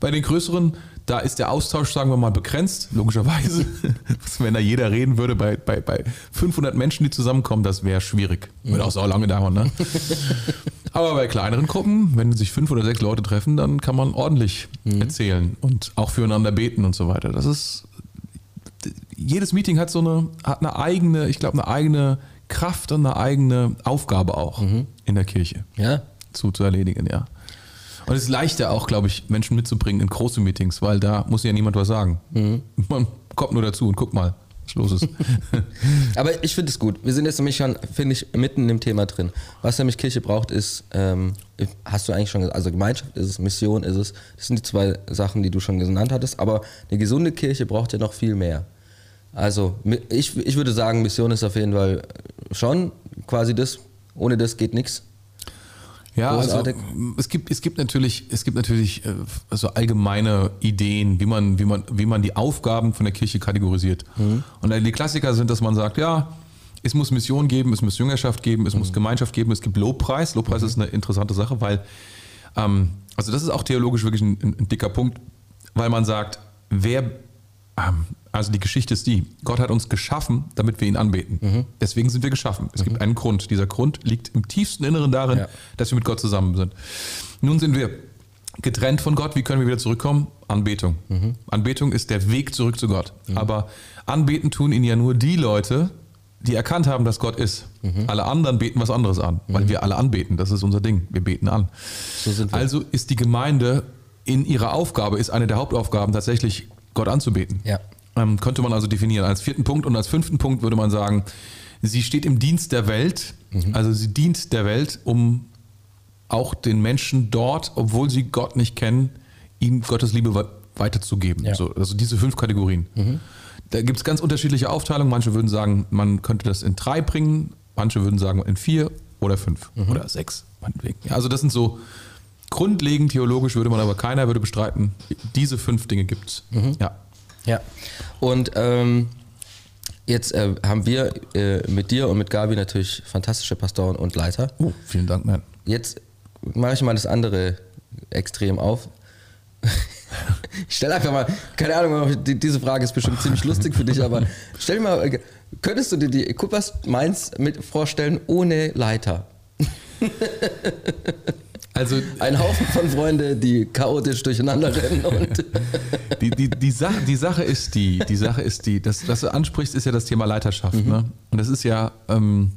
Bei den größeren, da ist der Austausch, sagen wir mal, begrenzt, logischerweise. Wenn da jeder reden würde, bei, bei, bei 500 Menschen, die zusammenkommen, das wäre schwierig. Würde auch so lange dauern, ne? Aber bei kleineren Gruppen, wenn sich fünf oder sechs Leute treffen, dann kann man ordentlich mhm. erzählen und auch füreinander beten und so weiter. Das ist, jedes Meeting hat so eine, hat eine eigene, ich glaube, eine eigene Kraft und eine eigene Aufgabe auch mhm. in der Kirche. Ja. Zu, zu erledigen, ja. Und es ist leichter auch, glaube ich, Menschen mitzubringen in große Meetings, weil da muss ja niemand was sagen. Mhm. Man kommt nur dazu und guck mal, was los ist. Aber ich finde es gut. Wir sind jetzt nämlich schon, finde ich, mitten im Thema drin. Was nämlich Kirche braucht, ist, ähm, hast du eigentlich schon gesagt, also Gemeinschaft ist es, Mission ist es. Das sind die zwei Sachen, die du schon genannt hattest. Aber eine gesunde Kirche braucht ja noch viel mehr. Also ich, ich würde sagen, Mission ist auf jeden Fall schon quasi das. Ohne das geht nichts. Ja, also es gibt, es gibt natürlich, es gibt natürlich äh, so allgemeine Ideen, wie man, wie man, wie man die Aufgaben von der Kirche kategorisiert. Mhm. Und die Klassiker sind, dass man sagt, ja, es muss Mission geben, es muss Jüngerschaft geben, es mhm. muss Gemeinschaft geben, es gibt Lobpreis. Lobpreis mhm. ist eine interessante Sache, weil, ähm, also das ist auch theologisch wirklich ein, ein dicker Punkt, weil man sagt, wer also die Geschichte ist die, Gott hat uns geschaffen, damit wir ihn anbeten. Mhm. Deswegen sind wir geschaffen. Es mhm. gibt einen Grund. Dieser Grund liegt im tiefsten Inneren darin, ja. dass wir mit Gott zusammen sind. Nun sind wir getrennt von Gott. Wie können wir wieder zurückkommen? Anbetung. Mhm. Anbetung ist der Weg zurück zu Gott. Mhm. Aber anbeten tun ihn ja nur die Leute, die erkannt haben, dass Gott ist. Mhm. Alle anderen beten was anderes an, weil mhm. wir alle anbeten. Das ist unser Ding. Wir beten an. So also ist die Gemeinde in ihrer Aufgabe, ist eine der Hauptaufgaben tatsächlich Gott anzubeten. Ja. Ähm, könnte man also definieren. Als vierten Punkt und als fünften Punkt würde man sagen, sie steht im Dienst der Welt, mhm. also sie dient der Welt, um auch den Menschen dort, obwohl sie Gott nicht kennen, ihm Gottes Liebe weiterzugeben. Ja. So, also diese fünf Kategorien. Mhm. Da gibt es ganz unterschiedliche Aufteilungen. Manche würden sagen, man könnte das in drei bringen, manche würden sagen in vier oder fünf mhm. oder sechs. Also das sind so grundlegend theologisch würde man aber keiner würde bestreiten, diese fünf Dinge gibt es. Mhm. Ja. Ja. Und ähm, jetzt äh, haben wir äh, mit dir und mit Gabi natürlich fantastische Pastoren und Leiter. Oh, vielen Dank, man. Jetzt mache ich mal das andere Extrem auf. ich stelle einfach mal, keine Ahnung, diese Frage ist bestimmt ziemlich lustig für dich, aber stell dir mal, könntest du dir die Kuppers Mainz mit vorstellen ohne Leiter? Also ein Haufen von Freunden, die chaotisch durcheinander rennen. Und die, die, die, Sache, die Sache ist die, die Sache ist die, das, was du ansprichst, ist ja das Thema Leiterschaft. Mhm. Ne? Und das ist ja, ähm,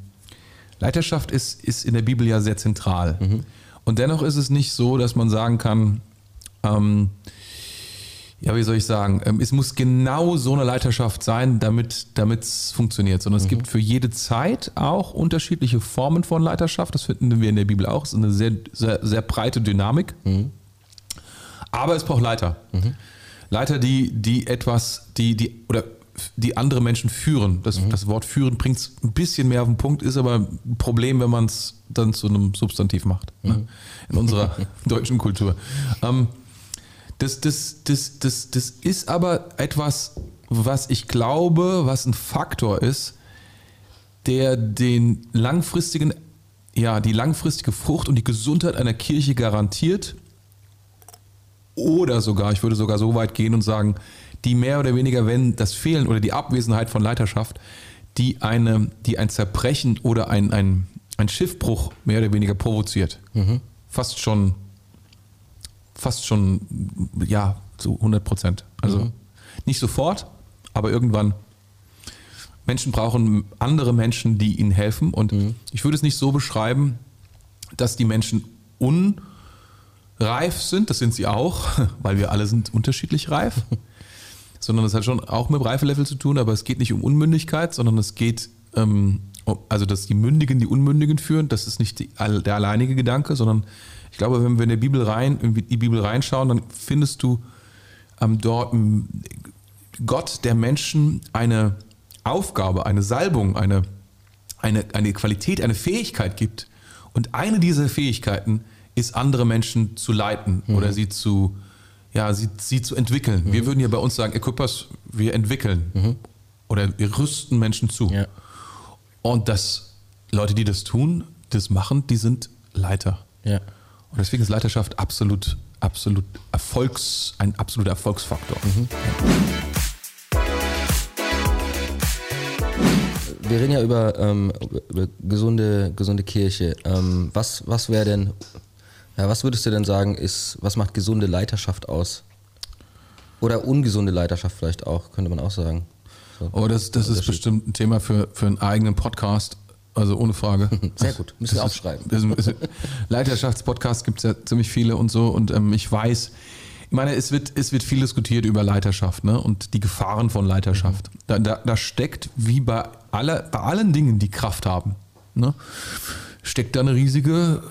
Leiterschaft ist, ist in der Bibel ja sehr zentral. Mhm. Und dennoch ist es nicht so, dass man sagen kann, ähm, ja, wie soll ich sagen, ähm, es muss genau so eine Leiterschaft sein, damit es funktioniert, sondern mhm. es gibt für jede Zeit auch unterschiedliche Formen von Leiterschaft. Das finden wir in der Bibel auch. Es ist eine sehr, sehr, sehr breite Dynamik. Mhm. Aber es braucht Leiter. Mhm. Leiter, die, die etwas, die, die, oder die andere Menschen führen. Das, mhm. das Wort führen bringt es ein bisschen mehr auf den Punkt, ist aber ein Problem, wenn man es dann zu einem Substantiv macht. Ne? Mhm. In unserer deutschen Kultur. Ähm, das, das, das, das, das ist aber etwas, was ich glaube, was ein Faktor ist, der den langfristigen, ja, die langfristige Frucht und die Gesundheit einer Kirche garantiert. Oder sogar, ich würde sogar so weit gehen und sagen, die mehr oder weniger, wenn das Fehlen oder die Abwesenheit von Leiterschaft, die, eine, die ein Zerbrechen oder ein, ein, ein Schiffbruch mehr oder weniger provoziert. Mhm. Fast schon fast schon, ja, zu 100 Prozent. Also mhm. nicht sofort, aber irgendwann. Menschen brauchen andere Menschen, die ihnen helfen. Und mhm. ich würde es nicht so beschreiben, dass die Menschen unreif sind. Das sind sie auch, weil wir alle sind unterschiedlich reif. sondern das hat schon auch mit Reifelevel zu tun, aber es geht nicht um Unmündigkeit, sondern es geht, ähm, also dass die Mündigen die Unmündigen führen. Das ist nicht die, der alleinige Gedanke, sondern Ich glaube, wenn wir in die Bibel rein, in die Bibel reinschauen, dann findest du ähm, dort Gott, der Menschen eine Aufgabe, eine Salbung, eine, eine, eine Qualität, eine Fähigkeit gibt. Und eine dieser Fähigkeiten ist, andere Menschen zu leiten mhm. oder sie zu, ja, sie, sie zu entwickeln. Mhm. Wir würden ja bei uns sagen, Equippers, wir entwickeln mhm. oder wir rüsten Menschen zu. Ja. Und das, Leute, die das tun, das machen, die sind Leiter. Ja. Und deswegen ist Leiterschaft absolut, absolut Erfolgs, ein absoluter Erfolgsfaktor. Mhm. Wir reden ja über, ähm, über gesunde, gesunde Kirche. Ähm, was was wäre denn, ja, was würdest du denn sagen, ist, was macht gesunde Leiterschaft aus? Oder ungesunde Leiterschaft vielleicht auch, könnte man auch sagen. Oh, das, das ist bestimmt ein Thema für, für einen eigenen Podcast. Also ohne Frage. Sehr gut, müssen wir aufschreiben. Leiterschaftspodcasts gibt es ja ziemlich viele und so. Und ähm, ich weiß, ich meine, es wird, es wird viel diskutiert über Leiterschaft ne? und die Gefahren von Leiterschaft. Mhm. Da, da, da, steckt, wie bei, aller, bei allen Dingen, die Kraft haben, ne? steckt da eine riesige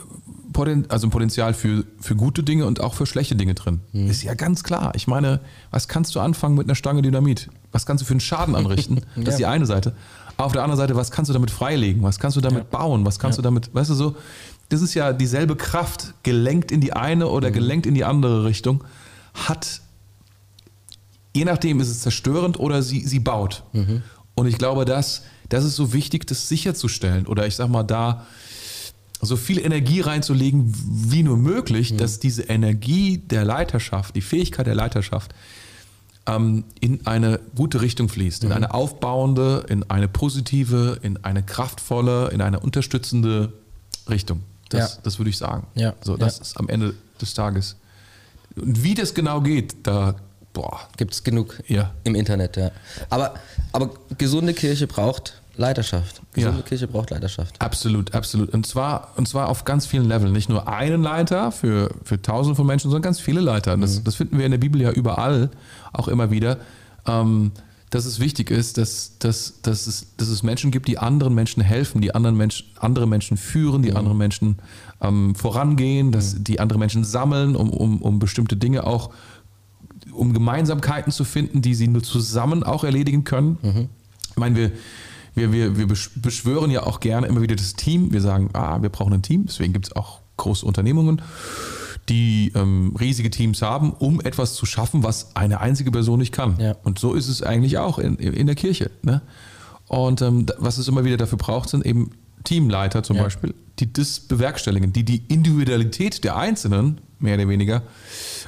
also ein Potenzial für, für gute Dinge und auch für schlechte Dinge drin. Mhm. Ist ja ganz klar. Ich meine, was kannst du anfangen mit einer Stange Dynamit? Was kannst du für einen Schaden anrichten? Das ja. ist die eine Seite. Auf der anderen Seite, was kannst du damit freilegen? Was kannst du damit ja. bauen? Was kannst ja. du damit, weißt du so, das ist ja dieselbe Kraft, gelenkt in die eine oder mhm. gelenkt in die andere Richtung, hat, je nachdem ist es zerstörend oder sie, sie baut. Mhm. Und ich glaube, das, das ist so wichtig, das sicherzustellen oder ich sag mal, da so viel Energie reinzulegen, wie nur möglich, mhm. dass diese Energie der Leiterschaft, die Fähigkeit der Leiterschaft, ähm, in eine gute Richtung fließt, in mhm. eine aufbauende, in eine positive, in eine kraftvolle, in eine unterstützende Richtung. Das, ja. das würde ich sagen. Ja. So, das ja. ist am Ende des Tages. Und wie das genau geht, da gibt es genug ja. im Internet. Ja. Aber, aber gesunde Kirche braucht Leiterschaft. Gesunde ja. Kirche braucht Leiterschaft. Absolut, absolut. Und zwar, und zwar auf ganz vielen Leveln. Nicht nur einen Leiter für, für tausende von Menschen, sondern ganz viele Leiter. Das, mhm. das finden wir in der Bibel ja überall, auch immer wieder. Ähm, dass es wichtig ist, dass, dass, dass, es, dass es Menschen gibt, die anderen Menschen helfen, die anderen Menschen, andere Menschen führen, die mhm. andere Menschen ähm, vorangehen, dass mhm. die andere Menschen sammeln, um, um, um bestimmte Dinge auch, um Gemeinsamkeiten zu finden, die sie nur zusammen auch erledigen können. Mhm. Ich meine, wir, wir, wir, wir beschwören ja auch gerne immer wieder das Team. Wir sagen, ah, wir brauchen ein Team, deswegen gibt es auch große Unternehmungen, die ähm, riesige Teams haben, um etwas zu schaffen, was eine einzige Person nicht kann. Ja. Und so ist es eigentlich auch in, in der Kirche. Ne? Und ähm, was es immer wieder dafür braucht, sind eben Teamleiter zum ja. Beispiel, die das bewerkstelligen, die die Individualität der Einzelnen, mehr oder weniger,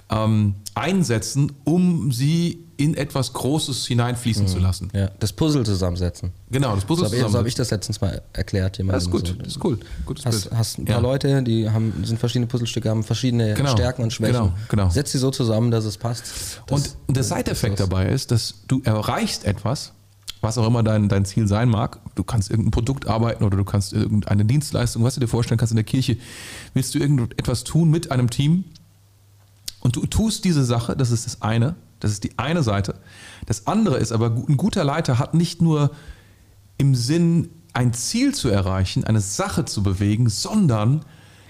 ähm, einsetzen, um sie in etwas Großes hineinfließen mhm. zu lassen. Ja, das Puzzle zusammensetzen. Genau, das Puzzle so zusammensetzen. So habe ich das letztens mal erklärt. Das ist gut, so. das ist cool. Gutes hast, Bild. hast ein paar ja. Leute, die haben, sind verschiedene Puzzlestücke, haben verschiedene genau. Stärken und Schwächen. Genau, genau. Setz sie so zusammen, dass es passt. Das, und der Side-Effekt dabei ist, dass du erreichst etwas, was auch immer dein, dein Ziel sein mag. Du kannst irgendein Produkt arbeiten oder du kannst irgendeine Dienstleistung, was du dir vorstellen kannst in der Kirche, willst du irgendetwas tun mit einem Team und du tust diese Sache, das ist das eine, das ist die eine Seite. Das andere ist aber, ein guter Leiter hat nicht nur im Sinn, ein Ziel zu erreichen, eine Sache zu bewegen, sondern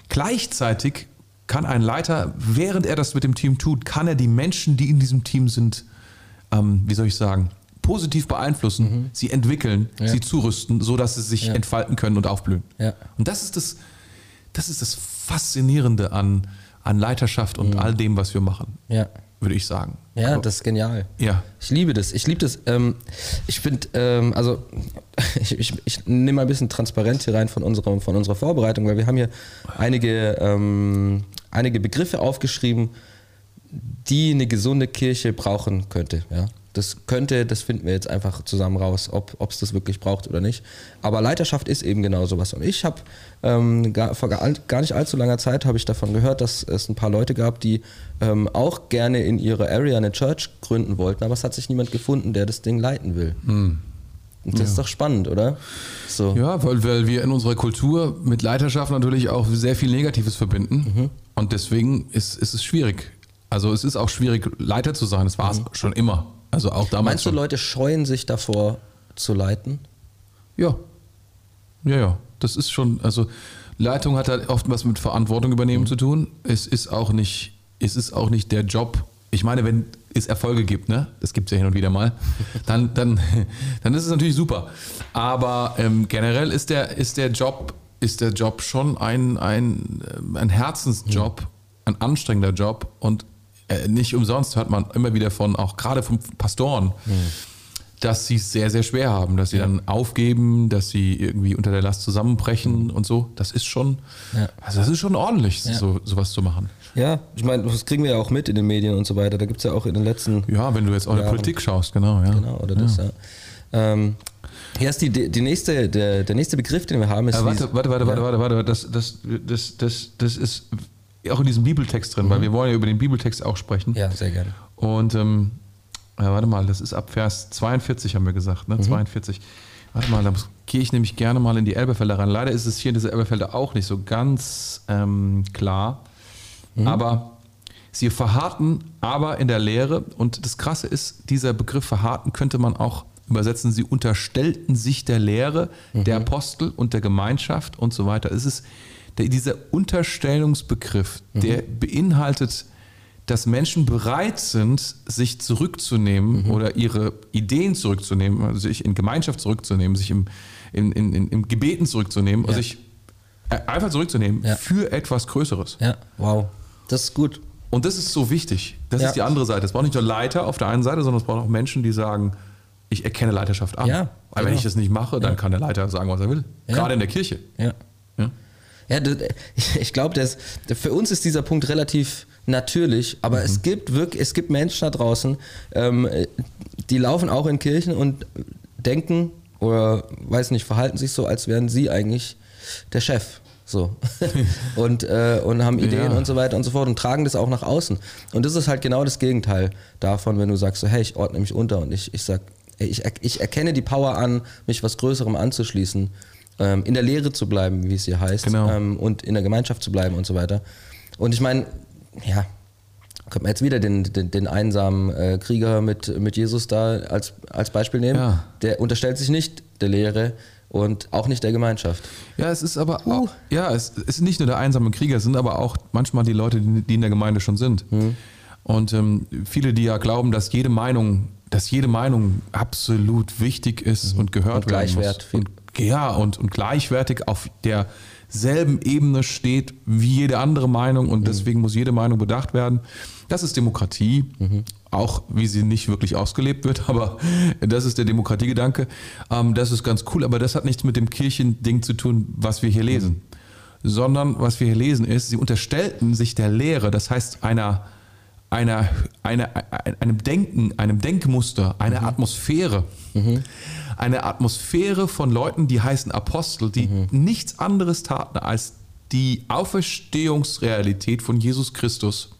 gleichzeitig kann ein Leiter, während er das mit dem Team tut, kann er die Menschen, die in diesem Team sind, ähm, wie soll ich sagen, positiv beeinflussen, mhm. sie entwickeln, ja. sie zurüsten, sodass sie sich ja. entfalten können und aufblühen. Ja. Und das ist das, das ist das Faszinierende an, an Leiterschaft und mhm. all dem, was wir machen. Ja würde ich sagen. Ja, Aber, das ist genial. Ja. Ich liebe das. Ich liebe das. Ähm, ich finde, ähm, also ich, ich, ich nehme mal ein bisschen Transparenz hier rein von unserer, von unserer Vorbereitung, weil wir haben hier einige, ähm, einige Begriffe aufgeschrieben, die eine gesunde Kirche brauchen könnte. Ja? Das könnte, das finden wir jetzt einfach zusammen raus, ob es das wirklich braucht oder nicht. Aber Leiterschaft ist eben genau sowas. Und ich habe ähm, gar, vor gar, nicht allzu langer Zeit habe ich davon gehört, dass es ein paar Leute gab, die ähm, auch gerne in ihrer Area eine Church gründen wollten, aber es hat sich niemand gefunden, der das Ding leiten will. Mhm. Und das ja. ist doch spannend, oder? So. Ja, weil, weil wir in unserer Kultur mit Leiterschaft natürlich auch sehr viel Negatives verbinden. Mhm. Und deswegen ist, ist es schwierig. Also es ist auch schwierig, Leiter zu sein. Das war es mhm. schon immer. Also auch damals. Meinst schon. du, Leute scheuen sich davor zu leiten? Ja. Ja, ja. Das ist schon, also Leitung hat halt oft was mit Verantwortung übernehmen mhm. zu tun. Es ist auch nicht, es ist auch nicht der Job. Ich meine, wenn es Erfolge gibt, ne? Das gibt es ja hin und wieder mal, dann, dann, dann ist es natürlich super. Aber ähm, generell ist der, ist der Job, ist der Job schon ein, ein, äh, ein Herzensjob, mhm. ein anstrengender Job und äh, nicht umsonst hört man immer wieder von, auch gerade von Pastoren. Mhm dass sie es sehr, sehr schwer haben, dass sie ja. dann aufgeben, dass sie irgendwie unter der Last zusammenbrechen und so. Das ist schon, ja. also das ist schon ordentlich, ja. so, sowas zu machen. Ja, ich meine, das kriegen wir ja auch mit in den Medien und so weiter. Da gibt es ja auch in den letzten. Ja, wenn du jetzt auch in die Politik schaust, genau, ja. Genau, oder das, ja. Ähm, hier ist die, die nächste, der, der nächste Begriff, den wir haben, ist. Äh, warte, warte, warte, warte, warte, warte, das, das, das, das, das ist auch in diesem Bibeltext drin, mhm. weil wir wollen ja über den Bibeltext auch sprechen. Ja, sehr gerne. Und ähm, ja, warte mal, das ist ab Vers 42, haben wir gesagt, ne? Mhm. 42. Warte mal, da gehe ich nämlich gerne mal in die Elberfelder rein. Leider ist es hier in dieser Elberfelder auch nicht so ganz ähm, klar. Mhm. Aber sie verharrten aber in der Lehre. Und das Krasse ist, dieser Begriff verharrten könnte man auch übersetzen. Sie unterstellten sich der Lehre mhm. der Apostel und der Gemeinschaft und so weiter. Es ist der, dieser Unterstellungsbegriff, der mhm. beinhaltet dass Menschen bereit sind, sich zurückzunehmen mhm. oder ihre Ideen zurückzunehmen, also sich in Gemeinschaft zurückzunehmen, sich im, in, in, in, im Gebeten zurückzunehmen, ja. sich äh, einfach zurückzunehmen ja. für etwas Größeres. Ja, wow. Das ist gut. Und das ist so wichtig. Das ja. ist die andere Seite. Es braucht nicht nur Leiter auf der einen Seite, sondern es braucht auch Menschen, die sagen, ich erkenne Leiterschaft an. Ja, Weil wenn genau. ich das nicht mache, dann kann der Leiter sagen, was er will. Gerade in der Kirche. Ja. Ja, ich glaube, für uns ist dieser Punkt relativ natürlich, aber mhm. es gibt wirklich, es gibt Menschen da draußen, ähm, die laufen auch in Kirchen und denken oder weiß nicht, verhalten sich so, als wären sie eigentlich der Chef. So. und, äh, und haben Ideen ja. und so weiter und so fort und tragen das auch nach außen. Und das ist halt genau das Gegenteil davon, wenn du sagst, so, hey, ich ordne mich unter und ich, ich sag, ich, ich erkenne die Power an, mich was Größerem anzuschließen, ähm, in der Lehre zu bleiben, wie es hier heißt, genau. ähm, und in der Gemeinschaft zu bleiben und so weiter. Und ich meine, ja, könnte man jetzt wieder den, den, den einsamen äh, Krieger mit, mit Jesus da als, als Beispiel nehmen. Ja. Der unterstellt sich nicht der Lehre und auch nicht der Gemeinschaft. Ja, es ist aber uh. auch, ja, es ist nicht nur der einsame Krieger, es sind aber auch manchmal die Leute, die in der Gemeinde schon sind. Hm. Und ähm, viele, die ja glauben, dass jede Meinung, dass jede Meinung absolut wichtig ist mhm. und gehört und werden muss. Und, ja, und, und gleichwertig auf der selben Ebene steht wie jede andere Meinung und mhm. deswegen muss jede Meinung bedacht werden. Das ist Demokratie, mhm. auch wie sie nicht wirklich ausgelebt wird, aber das ist der Demokratiegedanke. Ähm, das ist ganz cool, aber das hat nichts mit dem Kirchending zu tun, was wir hier lesen. Mhm. Sondern was wir hier lesen ist, sie unterstellten sich der Lehre, das heißt einer, einer, einer, einem Denken, einem Denkmuster, einer mhm. Atmosphäre. Eine Atmosphäre von Leuten, die heißen Apostel, die mhm. nichts anderes taten als die Auferstehungsrealität von Jesus Christus.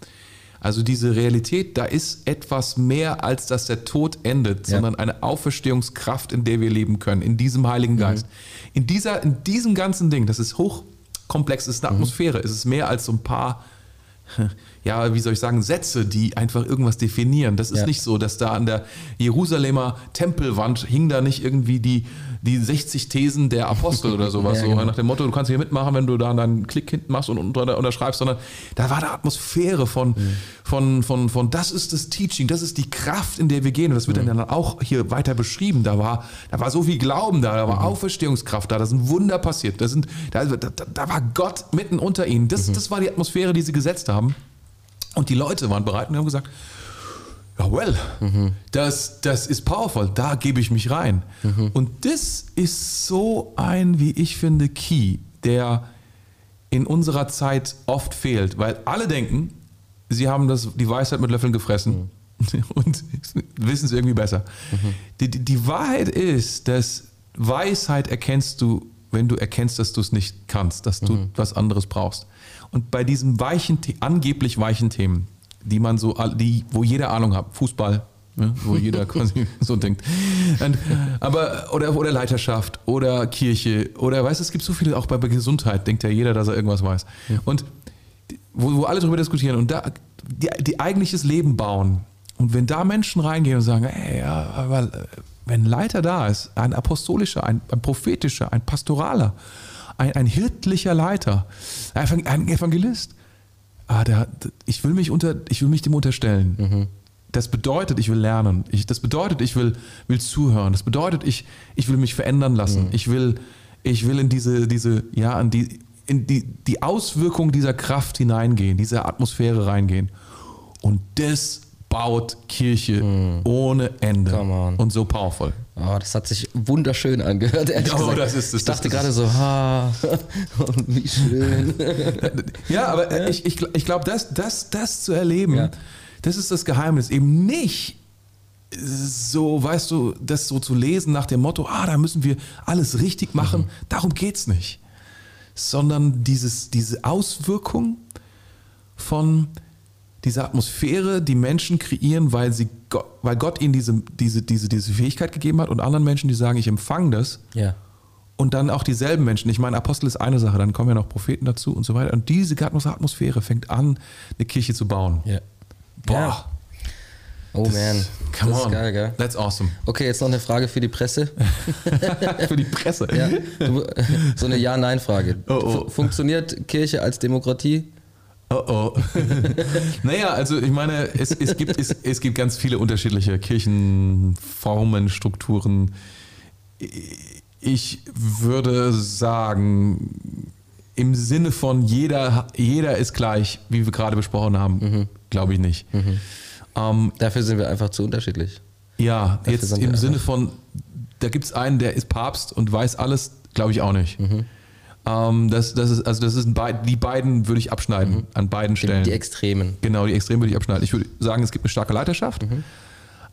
Also diese Realität, da ist etwas mehr, als dass der Tod endet, ja. sondern eine Auferstehungskraft, in der wir leben können, in diesem Heiligen mhm. Geist. Mhm. In, dieser, in diesem ganzen Ding, das ist hochkomplex, ist eine mhm. Atmosphäre, es ist mehr als so ein paar ja, wie soll ich sagen, Sätze, die einfach irgendwas definieren. Das ist ja. nicht so, dass da an der Jerusalemer Tempelwand hing da nicht irgendwie die, die 60 Thesen der Apostel oder sowas, ja, genau. so nach dem Motto, du kannst hier mitmachen, wenn du da einen Klick hinten machst und unterschreibst, sondern da war eine Atmosphäre von, mhm. von, von, von, das ist das Teaching, das ist die Kraft, in der wir gehen. Und das wird mhm. dann auch hier weiter beschrieben. Da war, da war so viel Glauben da, da war mhm. Auferstehungskraft da, da sind Wunder passiert, da, sind, da, da, da war Gott mitten unter ihnen. Das, mhm. das war die Atmosphäre, die sie gesetzt haben. Und die Leute waren bereit und haben gesagt, well, mhm. das, das ist powerful, da gebe ich mich rein. Mhm. Und das ist so ein, wie ich finde, Key, der in unserer Zeit oft fehlt, weil alle denken, sie haben das, die Weisheit mit Löffeln gefressen mhm. und wissen es irgendwie besser. Mhm. Die, die, die Wahrheit ist, dass Weisheit erkennst du, wenn du erkennst, dass du es nicht kannst, dass du mhm. was anderes brauchst. Und bei diesen weichen, angeblich weichen Themen, die man so, die, wo jeder Ahnung hat, Fußball, ne, wo jeder quasi so denkt. Und, aber, oder, oder Leiterschaft oder Kirche oder weißt du, es gibt so viele, auch bei Gesundheit denkt ja jeder, dass er irgendwas weiß. Ja. Und wo, wo alle darüber diskutieren und da die, die eigentliches Leben bauen. Und wenn da Menschen reingehen und sagen, ey, ja, aber wenn ein Leiter da ist, ein apostolischer, ein, ein prophetischer, ein pastoraler, ein, ein hirtlicher Leiter, ein Evangelist. Ah, der, ich, will mich unter, ich will mich dem unterstellen. Mhm. Das bedeutet, ich will lernen. Ich, das bedeutet, ich will, will zuhören. Das bedeutet, ich, ich will mich verändern lassen. Mhm. Ich, will, ich will in diese, diese, ja, in die, in die, die Auswirkung dieser Kraft hineingehen, diese Atmosphäre reingehen. Und das baut Kirche mm. ohne Ende. Und so powerful. Oh, das hat sich wunderschön angehört, ehrlich oh. Das ist, das, ich dachte gerade so, ha, wie schön. ja, aber ja. ich, ich, ich glaube, das, das, das zu erleben, ja. das ist das Geheimnis. Eben nicht so, weißt du, das so zu lesen nach dem Motto, ah, da müssen wir alles richtig machen. Mhm. Darum geht es nicht. Sondern dieses, diese Auswirkung von diese Atmosphäre, die Menschen kreieren, weil, sie, weil Gott ihnen diese, diese, diese, diese Fähigkeit gegeben hat und anderen Menschen, die sagen, ich empfange das. Ja. Und dann auch dieselben Menschen. Ich meine, Apostel ist eine Sache, dann kommen ja noch Propheten dazu und so weiter. Und diese Atmosphäre fängt an, eine Kirche zu bauen. Ja. Boah. Ja. Oh das, man. Come das on. Geil, gell? That's awesome. Okay, jetzt noch eine Frage für die Presse. für die Presse? Ja. So eine Ja-Nein-Frage. Oh, oh. Funktioniert Kirche als Demokratie? Oh oh. naja, also ich meine, es, es, gibt, es, es gibt ganz viele unterschiedliche Kirchenformen, Strukturen. Ich würde sagen, im Sinne von jeder, jeder ist gleich, wie wir gerade besprochen haben, mhm. glaube ich nicht. Mhm. Ähm, Dafür sind wir einfach zu unterschiedlich. Ja, Dafür jetzt im Sinne von, da gibt es einen, der ist Papst und weiß alles, glaube ich auch nicht. Mhm. Ähm, das, das ist, also das ist ein, die beiden würde ich abschneiden mhm. an beiden Stellen. Die, die, Extremen. Genau, die Extremen würde ich abschneiden. Ich würde sagen, es gibt eine starke Leiterschaft, mhm.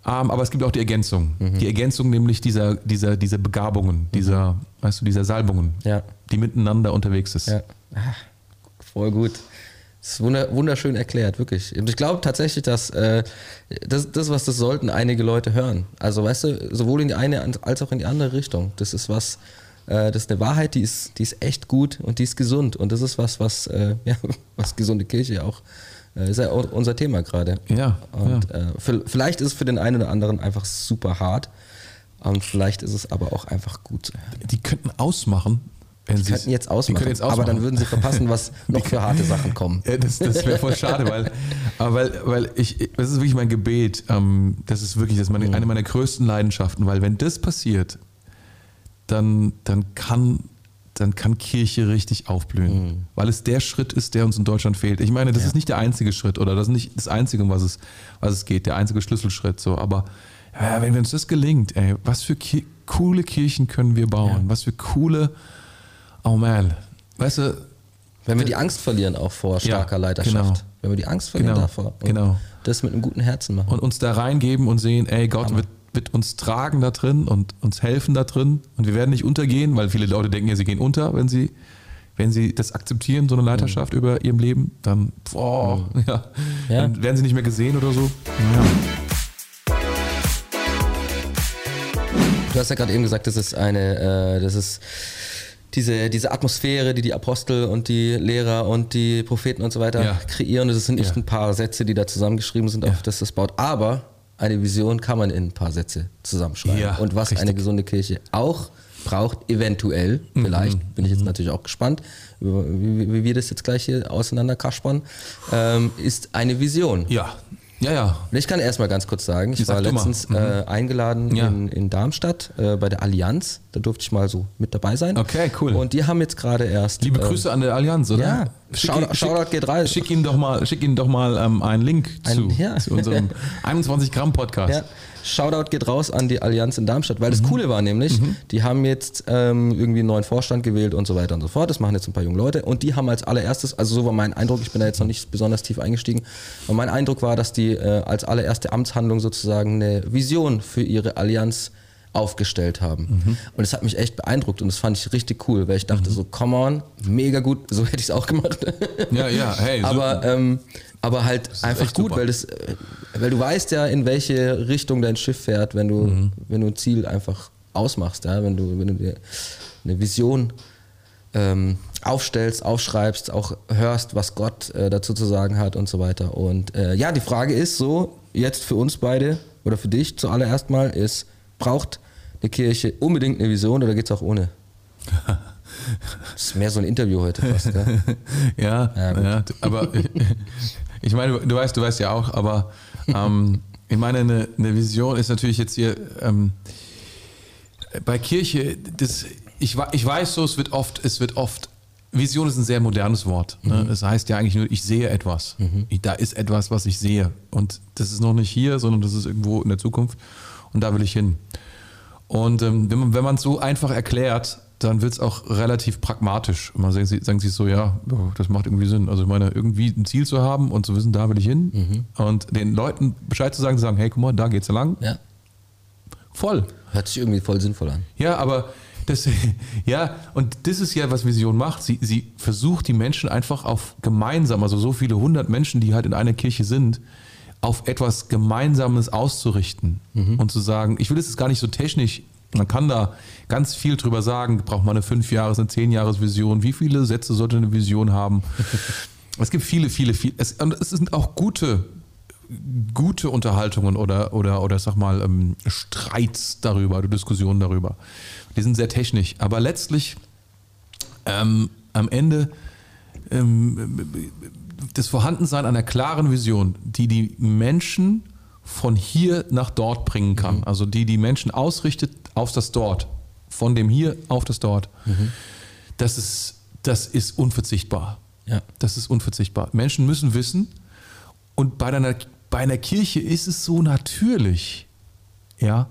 ähm, aber es gibt auch die Ergänzung. Mhm. Die Ergänzung nämlich dieser, dieser, dieser Begabungen, mhm. dieser, weißt du, dieser Salbungen, ja. die miteinander unterwegs ist. Ja. Ach, voll gut. Das ist wunderschön erklärt, wirklich. Und ich glaube tatsächlich, dass äh, das, das, was das sollten einige Leute hören. Also, weißt du, sowohl in die eine als auch in die andere Richtung. Das ist was, das ist eine Wahrheit, die ist, die ist echt gut und die ist gesund. Und das ist was, was, äh, ja, was gesunde Kirche auch äh, ist ja auch unser Thema gerade. Ja. Und ja. Für, vielleicht ist es für den einen oder anderen einfach super hart. Und vielleicht ist es aber auch einfach gut. Die könnten ausmachen, die könnten jetzt ausmachen, jetzt ausmachen, aber dann würden sie verpassen, was noch für harte Sachen kommen. Ja, das, das wäre voll schade, weil, weil, weil ich, das ist wirklich mein Gebet. Ähm, das ist wirklich das ist meine, mhm. eine meiner größten Leidenschaften, weil wenn das passiert, dann, dann, kann, dann kann Kirche richtig aufblühen. Mhm. Weil es der Schritt ist, der uns in Deutschland fehlt. Ich meine, das ja. ist nicht der einzige Schritt oder das ist nicht das Einzige, um was es, was es geht, der einzige Schlüsselschritt. So. Aber ja, wenn uns das gelingt, ey, was für ki coole Kirchen können wir bauen? Ja. Was für coole, oh man, weißt du. Wenn wir die Angst verlieren auch vor starker Leiterschaft. Genau. Wenn wir die Angst verlieren genau. davor. genau. Das mit einem guten Herzen machen. Und uns da reingeben und sehen, ey, Gott Hammer. wird wird uns tragen da drin und uns helfen da drin. Und wir werden nicht untergehen, weil viele Leute denken ja, sie gehen unter, wenn sie, wenn sie das akzeptieren, so eine Leiterschaft mhm. über ihrem Leben. Dann, boah, mhm. ja, ja. dann werden sie nicht mehr gesehen oder so. Ja. Du hast ja gerade eben gesagt, das ist eine, äh, das ist diese, diese Atmosphäre, die die Apostel und die Lehrer und die Propheten und so weiter ja. kreieren. Das sind nicht ja. ein paar Sätze, die da zusammengeschrieben sind, auf das das baut. Aber eine Vision kann man in ein paar Sätze zusammenschreiben. Ja, und was richtig. eine gesunde Kirche auch braucht, eventuell, mhm. vielleicht, mhm. bin ich jetzt mhm. natürlich auch gespannt, wie, wie, wir das jetzt gleich hier auseinander kaspern, ähm, ist eine Vision. Ja, ja, ja. Ich kann erstmal ganz kurz sagen, ich, ich war letztens mhm. äh, eingeladen ja. in, in, Darmstadt äh, bei der Allianz. Da durfte ich mal so mit dabei sein. Okay, cool. Und die haben jetzt gerade erst. Liebe äh, Grüße an der Allianz, oder? Ja. Schick, Shoutout, Shoutout geht rein. Schick ihnen doch mal, schick ihnen doch mal ähm, einen Link Ein, zu, ja. zu unserem 21 Gramm Podcast. Ja. Shoutout geht raus an die Allianz in Darmstadt, weil das mhm. Coole war nämlich, mhm. die haben jetzt ähm, irgendwie einen neuen Vorstand gewählt und so weiter und so fort. Das machen jetzt ein paar junge Leute und die haben als allererstes, also so war mein Eindruck, ich bin da jetzt noch nicht besonders tief eingestiegen, aber mein Eindruck war, dass die äh, als allererste Amtshandlung sozusagen eine Vision für ihre Allianz aufgestellt haben. Mhm. Und das hat mich echt beeindruckt und das fand ich richtig cool, weil ich dachte mhm. so, come on, mega gut, so hätte ich es auch gemacht. Ja, ja, hey. Aber, ähm, aber halt einfach gut, weil, das, äh, weil du weißt ja, in welche Richtung dein Schiff fährt, wenn du, mhm. wenn du ein Ziel einfach ausmachst, ja? wenn, du, wenn du dir eine Vision ähm, aufstellst, aufschreibst, auch hörst, was Gott äh, dazu zu sagen hat und so weiter. Und äh, ja, die Frage ist so, jetzt für uns beide oder für dich zuallererst mal, ist, braucht eine Kirche unbedingt eine Vision oder geht es auch ohne? Das ist mehr so ein Interview heute fast, gell? ja, Ja, ja, aber ich meine, du weißt, du weißt ja auch, aber ähm, ich meine, eine, eine Vision ist natürlich jetzt hier ähm, bei Kirche, das, ich, ich weiß so, es wird oft, es wird oft, Vision ist ein sehr modernes Wort. Ne? Das heißt ja eigentlich nur, ich sehe etwas. Ich, da ist etwas, was ich sehe. Und das ist noch nicht hier, sondern das ist irgendwo in der Zukunft. Und da will ich hin. Und ähm, wenn man es so einfach erklärt, dann wird es auch relativ pragmatisch. Man sagen sie, sagen sie so, ja, das macht irgendwie Sinn. Also ich meine, irgendwie ein Ziel zu haben und zu wissen, da will ich hin. Und den Leuten Bescheid zu sagen, zu sagen, hey, guck mal, da geht's lang. Ja. Voll. Hört sich irgendwie voll sinnvoll an. Ja, aber das, ja, und das ist ja, was Vision macht. Sie, sie versucht die Menschen einfach auf gemeinsam, also so viele hundert Menschen, die halt in einer Kirche sind, auf etwas Gemeinsames auszurichten und zu sagen, ich will es jetzt gar nicht so technisch, man kann da ganz viel drüber sagen, braucht man eine fünf Jahres, eine zehn Jahres Vision, wie viele Sätze sollte eine Vision haben? es gibt viele, viele, viele, es, und es sind auch gute, gute Unterhaltungen oder, oder, oder sag mal, ähm, Streits darüber oder Diskussionen darüber. Die sind sehr technisch. Aber letztlich ähm, am Ende ähm, das Vorhandensein einer klaren Vision, die die Menschen von hier nach dort bringen kann. Also die die Menschen ausrichtet auf das Dort. Von dem hier auf das Dort. Das, ist, das ist unverzichtbar. Ja. Das ist unverzichtbar. Menschen müssen wissen, und bei einer, bei einer Kirche ist es so natürlich. Ja.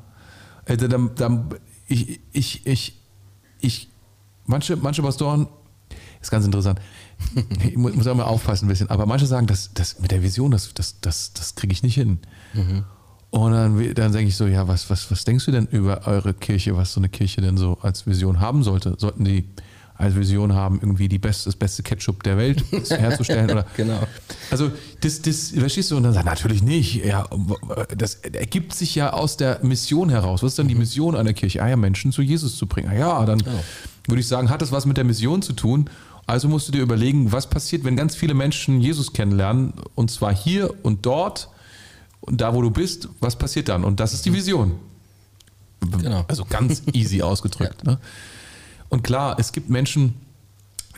Also dann, dann, ich, ich, ich, ich, manche, manche Pastoren, ist ganz interessant. Ich mu- muss auch mal aufpassen ein bisschen, aber manche sagen, das, das mit der Vision, das, das, das, das kriege ich nicht hin. Und dann, dann denke ich so, ja, was, was, was denkst du denn über eure Kirche, was so eine Kirche denn so als Vision haben sollte? Sollten die als Vision haben, irgendwie die beste, das beste Ketchup der Welt herzustellen? Oder Genau. also das, das, verstehst du? Und dann sagt natürlich nicht. Ja, das ergibt sich ja aus der Mission heraus. Was ist dann die Mission einer Kirche? Ah ja, Menschen zu Jesus zu bringen. Ah ja, dann würde ich sagen, hat das was mit der Mission zu tun? Also musst du dir überlegen, was passiert, wenn ganz viele Menschen Jesus kennenlernen, und zwar hier und dort und da, wo du bist, was passiert dann? Und das ist die Vision. Genau. Also ganz easy ausgedrückt. Ne? Und klar, es gibt Menschen,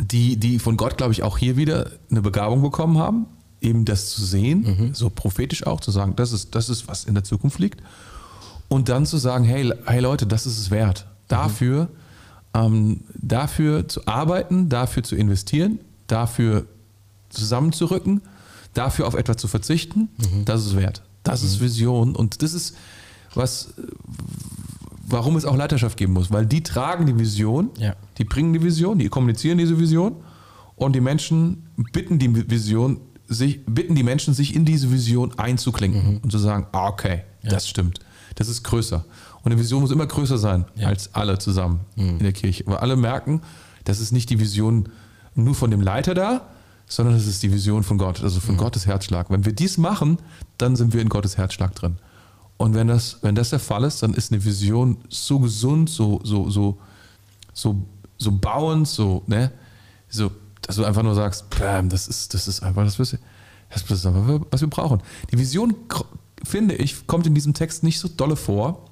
die, die von Gott, glaube ich, auch hier wieder eine Begabung bekommen haben, eben das zu sehen, so prophetisch auch, zu sagen, das ist, das ist, was in der Zukunft liegt. Und dann zu sagen, hey, hey Leute, das ist es wert. Dafür, ähm, dafür zu arbeiten, dafür zu investieren, dafür zusammenzurücken, dafür auf etwas zu verzichten, das ist wert. Das ist Vision und das ist was, warum es auch Leiterschaft geben muss, weil die tragen die Vision, Ja. die bringen die Vision, die kommunizieren diese Vision und die Menschen bitten die Vision, sich, bitten die Menschen, sich in diese Vision einzuklinken und zu sagen, ah, okay, das stimmt, das ist größer. Und eine Vision muss immer größer sein als alle zusammen in der Kirche, weil alle merken, das ist nicht die Vision nur von dem Leiter da, sondern es ist die Vision von Gott, also von Gottes Herzschlag. Wenn wir dies machen, dann sind wir in Gottes Herzschlag drin. Und wenn das, wenn das der Fall ist, dann ist eine Vision so gesund, so, so, so, so, so bauend, so, ne, so, dass du einfach nur sagst, bam, das ist, das ist einfach das, was wir, das ist einfach, was wir brauchen. Die Vision, finde ich, kommt in diesem Text nicht so dolle vor,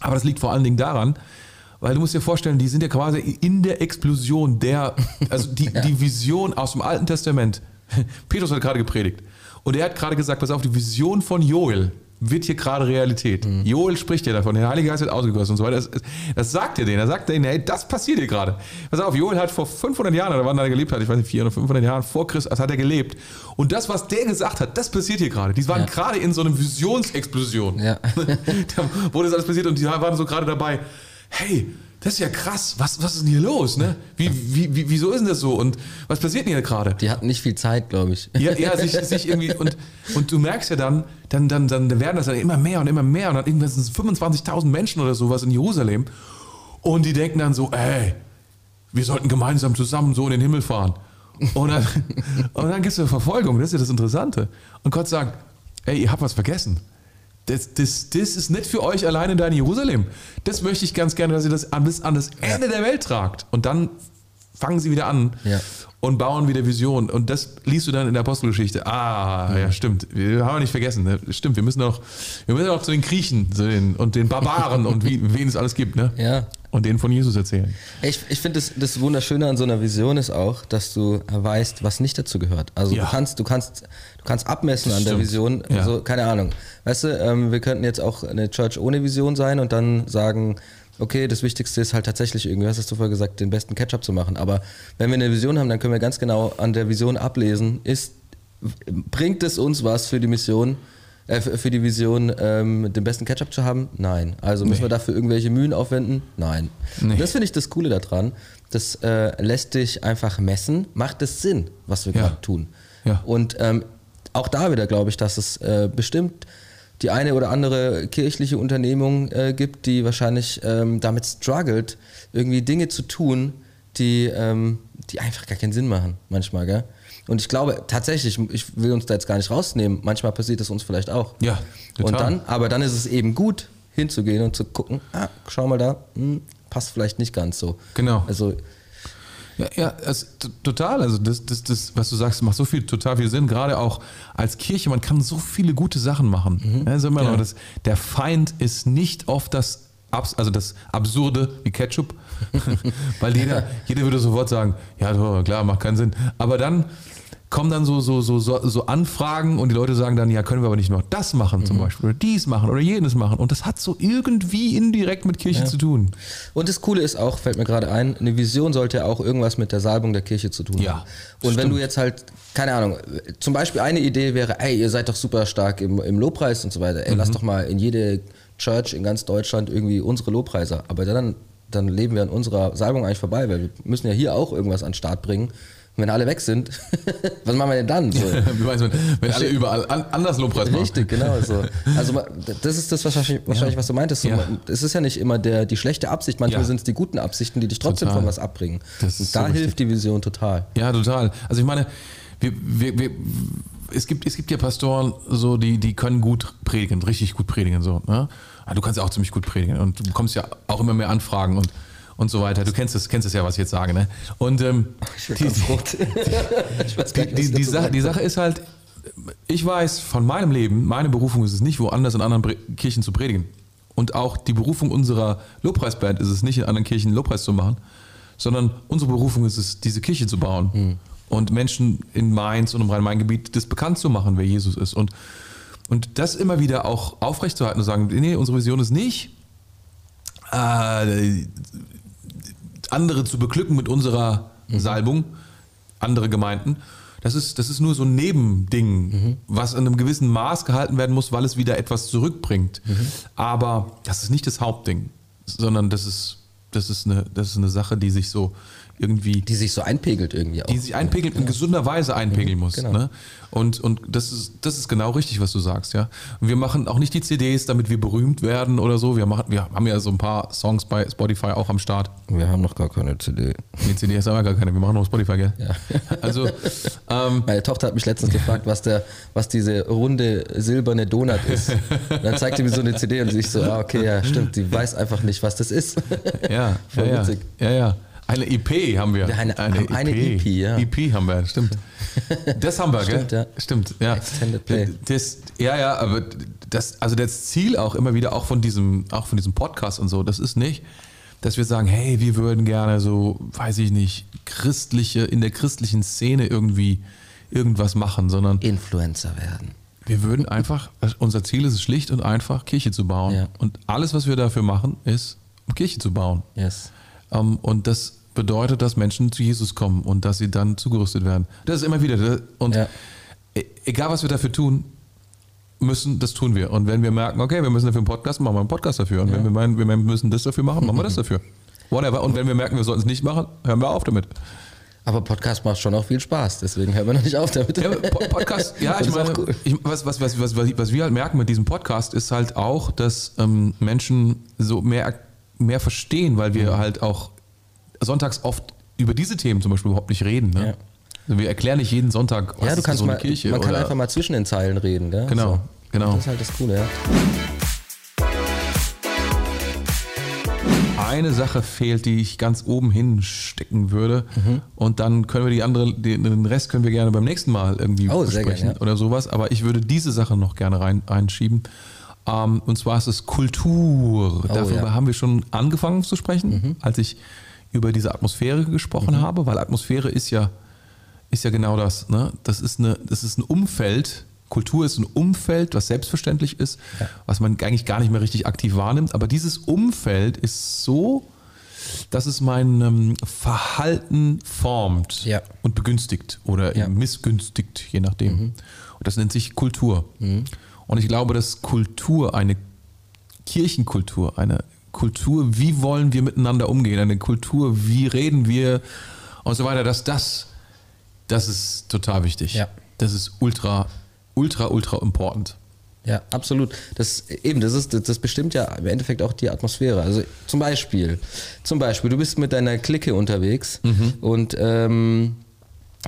aber das liegt vor allen Dingen daran, weil du musst dir vorstellen, die sind ja quasi in der Explosion der, also die, die Vision aus dem Alten Testament. Petrus hat gerade gepredigt. Und er hat gerade gesagt, pass auf, die Vision von Joel wird hier gerade Realität. Joel spricht ja davon, der Heilige Geist wird ausgegossen und so weiter. Das, das sagt er denen. Er sagt denen, hey, das passiert hier gerade. Pass auf, Joel hat vor 500 Jahren, oder wann er gelebt hat, ich weiß nicht, 400 oder 500 Jahren vor Christus, hat er gelebt. Und das, was der gesagt hat, das passiert hier gerade. Die waren Ja. gerade in so einer Visionsexplosion. Ja. da, wo das alles passiert und die waren so gerade dabei, hey, das ist ja krass, was, was ist denn hier los? Ne? Wie, wie, wie, wieso ist denn das so? Und was passiert denn hier gerade? Die hatten nicht viel Zeit, glaube ich. Ja, ja sich, sich irgendwie, und, und du merkst ja dann, dann, dann, dann werden das dann immer mehr und immer mehr und dann irgendwann sind es 25.000 Menschen oder sowas in Jerusalem und die denken dann so, ey, wir sollten gemeinsam zusammen so in den Himmel fahren. Und dann, und dann gibt es eine Verfolgung, das ist ja das Interessante. Und Gott sagt, ey, ihr habt was vergessen. Das, das, das ist nicht für euch alleine da in Jerusalem. Das möchte ich ganz gerne, dass ihr das an, bis an das Ende der Welt tragt. Und dann fangen sie wieder an Ja. Und bauen wieder Visionen. Und das liest du dann in der Apostelgeschichte. Ah, ja, stimmt. Wir haben wir nicht vergessen. Ne? Stimmt, wir müssen auch, wir müssen auch zu den Griechen zu den, und den Barbaren und wie, wen es alles gibt, ne? Ja. Und denen von Jesus erzählen. Ich, ich finde, das, das Wunderschöne an so einer Vision ist auch, dass du weißt, was nicht dazu gehört. Also Ja. du kannst, du kannst, du kannst abmessen Das an der. Vision. Ja. So, keine Ahnung. Weißt du, ähm, wir könnten jetzt auch eine Church ohne Vision sein und dann sagen, okay, das Wichtigste ist halt tatsächlich irgendwie, hast du vorher gesagt, den besten Ketchup zu machen. Aber wenn wir eine Vision haben, dann können wir ganz genau an der Vision ablesen, ist, bringt es uns was für die Mission, äh, für für die Vision, ähm, den besten Ketchup zu haben? Nein. Also müssen Nee. wir dafür irgendwelche Mühen aufwenden? Nein. Nee. Das finde ich das Coole daran. Das äh, lässt dich einfach messen. Macht es Sinn, was wir Ja. gerade tun? Ja. Und ähm, auch da wieder glaube ich, dass es äh, bestimmt die eine oder andere kirchliche Unternehmung äh, gibt, die wahrscheinlich ähm, damit struggelt, irgendwie Dinge zu tun, die, ähm, die einfach gar keinen Sinn machen, manchmal, gell? Und ich glaube tatsächlich, ich will uns da jetzt gar nicht rausnehmen, manchmal passiert es uns vielleicht auch. Ja, total. Und dann, aber dann ist es eben gut, hinzugehen und zu gucken, ah, schau mal da, hm, passt vielleicht nicht ganz so. Genau. Also, Ja, ja es, total. Also das, das, das, was du sagst, macht so viel, total viel Sinn. Gerade auch als Kirche, man kann so viele gute Sachen machen. Also immer Ja. noch, das, der Feind ist nicht oft das, Abs- also das Absurde wie Ketchup, weil jeder, jeder würde sofort sagen, ja doch, klar, macht keinen Sinn. Aber dann kommen dann so, so, so, so, Anfragen und die Leute sagen dann, ja, können wir aber nicht noch das machen zum Beispiel oder dies machen oder jenes machen. Und das hat so irgendwie indirekt mit Kirche zu tun. Und das Coole ist auch, fällt mir gerade ein, eine Vision sollte ja auch irgendwas mit der Salbung der Kirche zu tun Ja, haben. Und wenn stimmt. du jetzt halt, keine Ahnung, zum Beispiel eine Idee wäre, ey, ihr seid doch super stark im, im Lobpreis und so weiter, ey, Mhm. lass doch mal in jede Church in ganz Deutschland irgendwie unsere Lobpreiser. Aber dann, dann leben wir an unserer Salbung eigentlich vorbei, weil wir müssen ja hier auch irgendwas an den Start bringen. Und wenn alle weg sind, was machen wir denn dann? So. Wie meinst du, wenn alle überall an, anders Lobpreis machen? Richtig, genau so. Also das ist das wahrscheinlich, wahrscheinlich was du meintest. So, Ja. Es ist ja nicht immer der, die schlechte Absicht, manchmal Ja. sind es die guten Absichten, die dich trotzdem Total. von was abbringen. Das Und da so hilft die Vision total. Ja, total. Also ich meine, wir, wir, wir, es, gibt, es gibt ja Pastoren, so, die, die können gut predigen, richtig gut predigen. So, ne? Aber Du kannst ja auch ziemlich gut predigen und du bekommst ja auch immer mehr Anfragen und, und so weiter. Du kennst es, kennst es ja, was ich jetzt sage. Ne? Und ähm, die, Sache, die ist halt, ich weiß von meinem Leben, meine Berufung ist es nicht, woanders in anderen Kirchen zu predigen. Und auch die Berufung unserer Lobpreisband ist es nicht, in anderen Kirchen Lobpreis zu machen, sondern unsere Berufung ist es, diese Kirche zu bauen Hm. und Menschen in Mainz und im Rhein-Main-Gebiet das bekannt zu machen, wer Jesus ist. Und, und das immer wieder auch aufrechtzuerhalten und sagen, nee, unsere Vision ist nicht, äh, andere zu beglücken mit unserer Salbung, andere Gemeinden. Das ist, das ist nur so ein Nebending, was in einem gewissen Maß gehalten werden muss, weil es wieder etwas zurückbringt. Aber das ist nicht das Hauptding, sondern das ist, das ist, eine, das ist eine Sache, die sich so irgendwie Die sich so einpegelt irgendwie auch. die sich einpegelt, in gesunder Weise einpegeln muss. genau. Ne? Und, und das, ist, das ist genau richtig, was du sagst, ja. Und wir machen auch nicht die CDs, damit wir berühmt werden oder so. Wir, machen, wir haben ja so ein paar Songs bei Spotify auch am Start. Wir haben noch gar keine CD. Die CDs haben wir gar keine, wir machen noch Spotify, gell? Ja. Also, ähm, Meine Tochter hat mich letztens gefragt, was, der, was diese runde silberne Donut ist. Und dann zeigte mir so eine CD und ich so, ah, okay, ja, stimmt, die weiß einfach nicht, was das ist. ja, Voll ja, ja, witzig. ja, ja. Eine EP haben wir. Ja, eine- eine EP, ja. EP haben wir, stimmt. Das haben wir, Stimmt, gell? ja. Stimmt, ja. Extended Play. Das, ja, ja, aber das, also das Ziel auch immer wieder, auch von diesem, auch von diesem Podcast und so, das ist nicht, dass wir sagen, hey, wir würden gerne so, weiß ich nicht, christliche, in der christlichen Szene irgendwie irgendwas machen, sondern Influencer werden. wir würden einfach, unser Ziel ist es schlicht und einfach, Kirche zu bauen. Ja. Und alles, was wir dafür machen, ist, um Kirche zu bauen. Yes. Ähm, und das bedeutet, dass Menschen zu Jesus kommen und dass sie dann zugerüstet werden. Das ist immer wieder. Und Ja. e- egal, was wir dafür tun müssen, das tun wir. Und wenn wir merken, okay, wir müssen dafür einen Podcast machen, machen wir einen Podcast dafür. Und wenn wir meinen, wir müssen das dafür machen, machen wir das dafür. Whatever. Und wenn wir merken, wir sollten es nicht machen, hören wir auf damit. Aber Podcast macht schon auch viel Spaß, deswegen hören wir noch nicht auf damit. Ja, Po- Podcast, ja, ich meine, cool. ich, was, was, was, was, was was wir halt merken mit diesem Podcast ist halt auch, dass ähm, Menschen so mehr, mehr verstehen, weil wir Mhm. halt auch sonntags oft über diese Themen zum Beispiel überhaupt nicht reden. Ne? Ja. Also wir erklären nicht jeden Sonntag, was ja, du ist kannst so eine mal, Kirche. man kann einfach mal zwischen den Zeilen reden, gell? Genau, So. genau. Das ist halt das Coole, ja. eine Sache fehlt, die ich ganz oben hinstecken würde. Mhm. Und dann können wir die andere, den, Rest können wir gerne beim nächsten Mal irgendwie Oh, besprechen gerne, ja. oder sowas. Aber ich würde diese Sache noch gerne rein, reinschieben. Ähm, und zwar ist es Kultur. Darüber Oh, ja. Mhm. haben wir schon angefangen zu sprechen, als ich über diese Atmosphäre gesprochen habe, weil Atmosphäre ist ja, ist ja genau das. Ne? Das, ist eine, das ist ein Umfeld. Kultur ist ein Umfeld, was selbstverständlich ist, was man eigentlich gar nicht mehr richtig aktiv wahrnimmt. Aber dieses Umfeld ist so, dass es mein ähm, Verhalten formt Ja. und begünstigt oder Ja. missgünstigt, je nachdem. Und das nennt sich Kultur. Und ich glaube, dass Kultur, eine Kirchenkultur, eine Kultur, wie wollen wir miteinander umgehen, eine Kultur, wie reden wir und so weiter, dass das, das ist total wichtig. Ja. Das ist ultra, ultra, ultra important. Ja, absolut. Das eben, das ist, das bestimmt ja im Endeffekt auch die Atmosphäre. Also zum Beispiel, zum Beispiel, du bist mit deiner Clique unterwegs und ähm,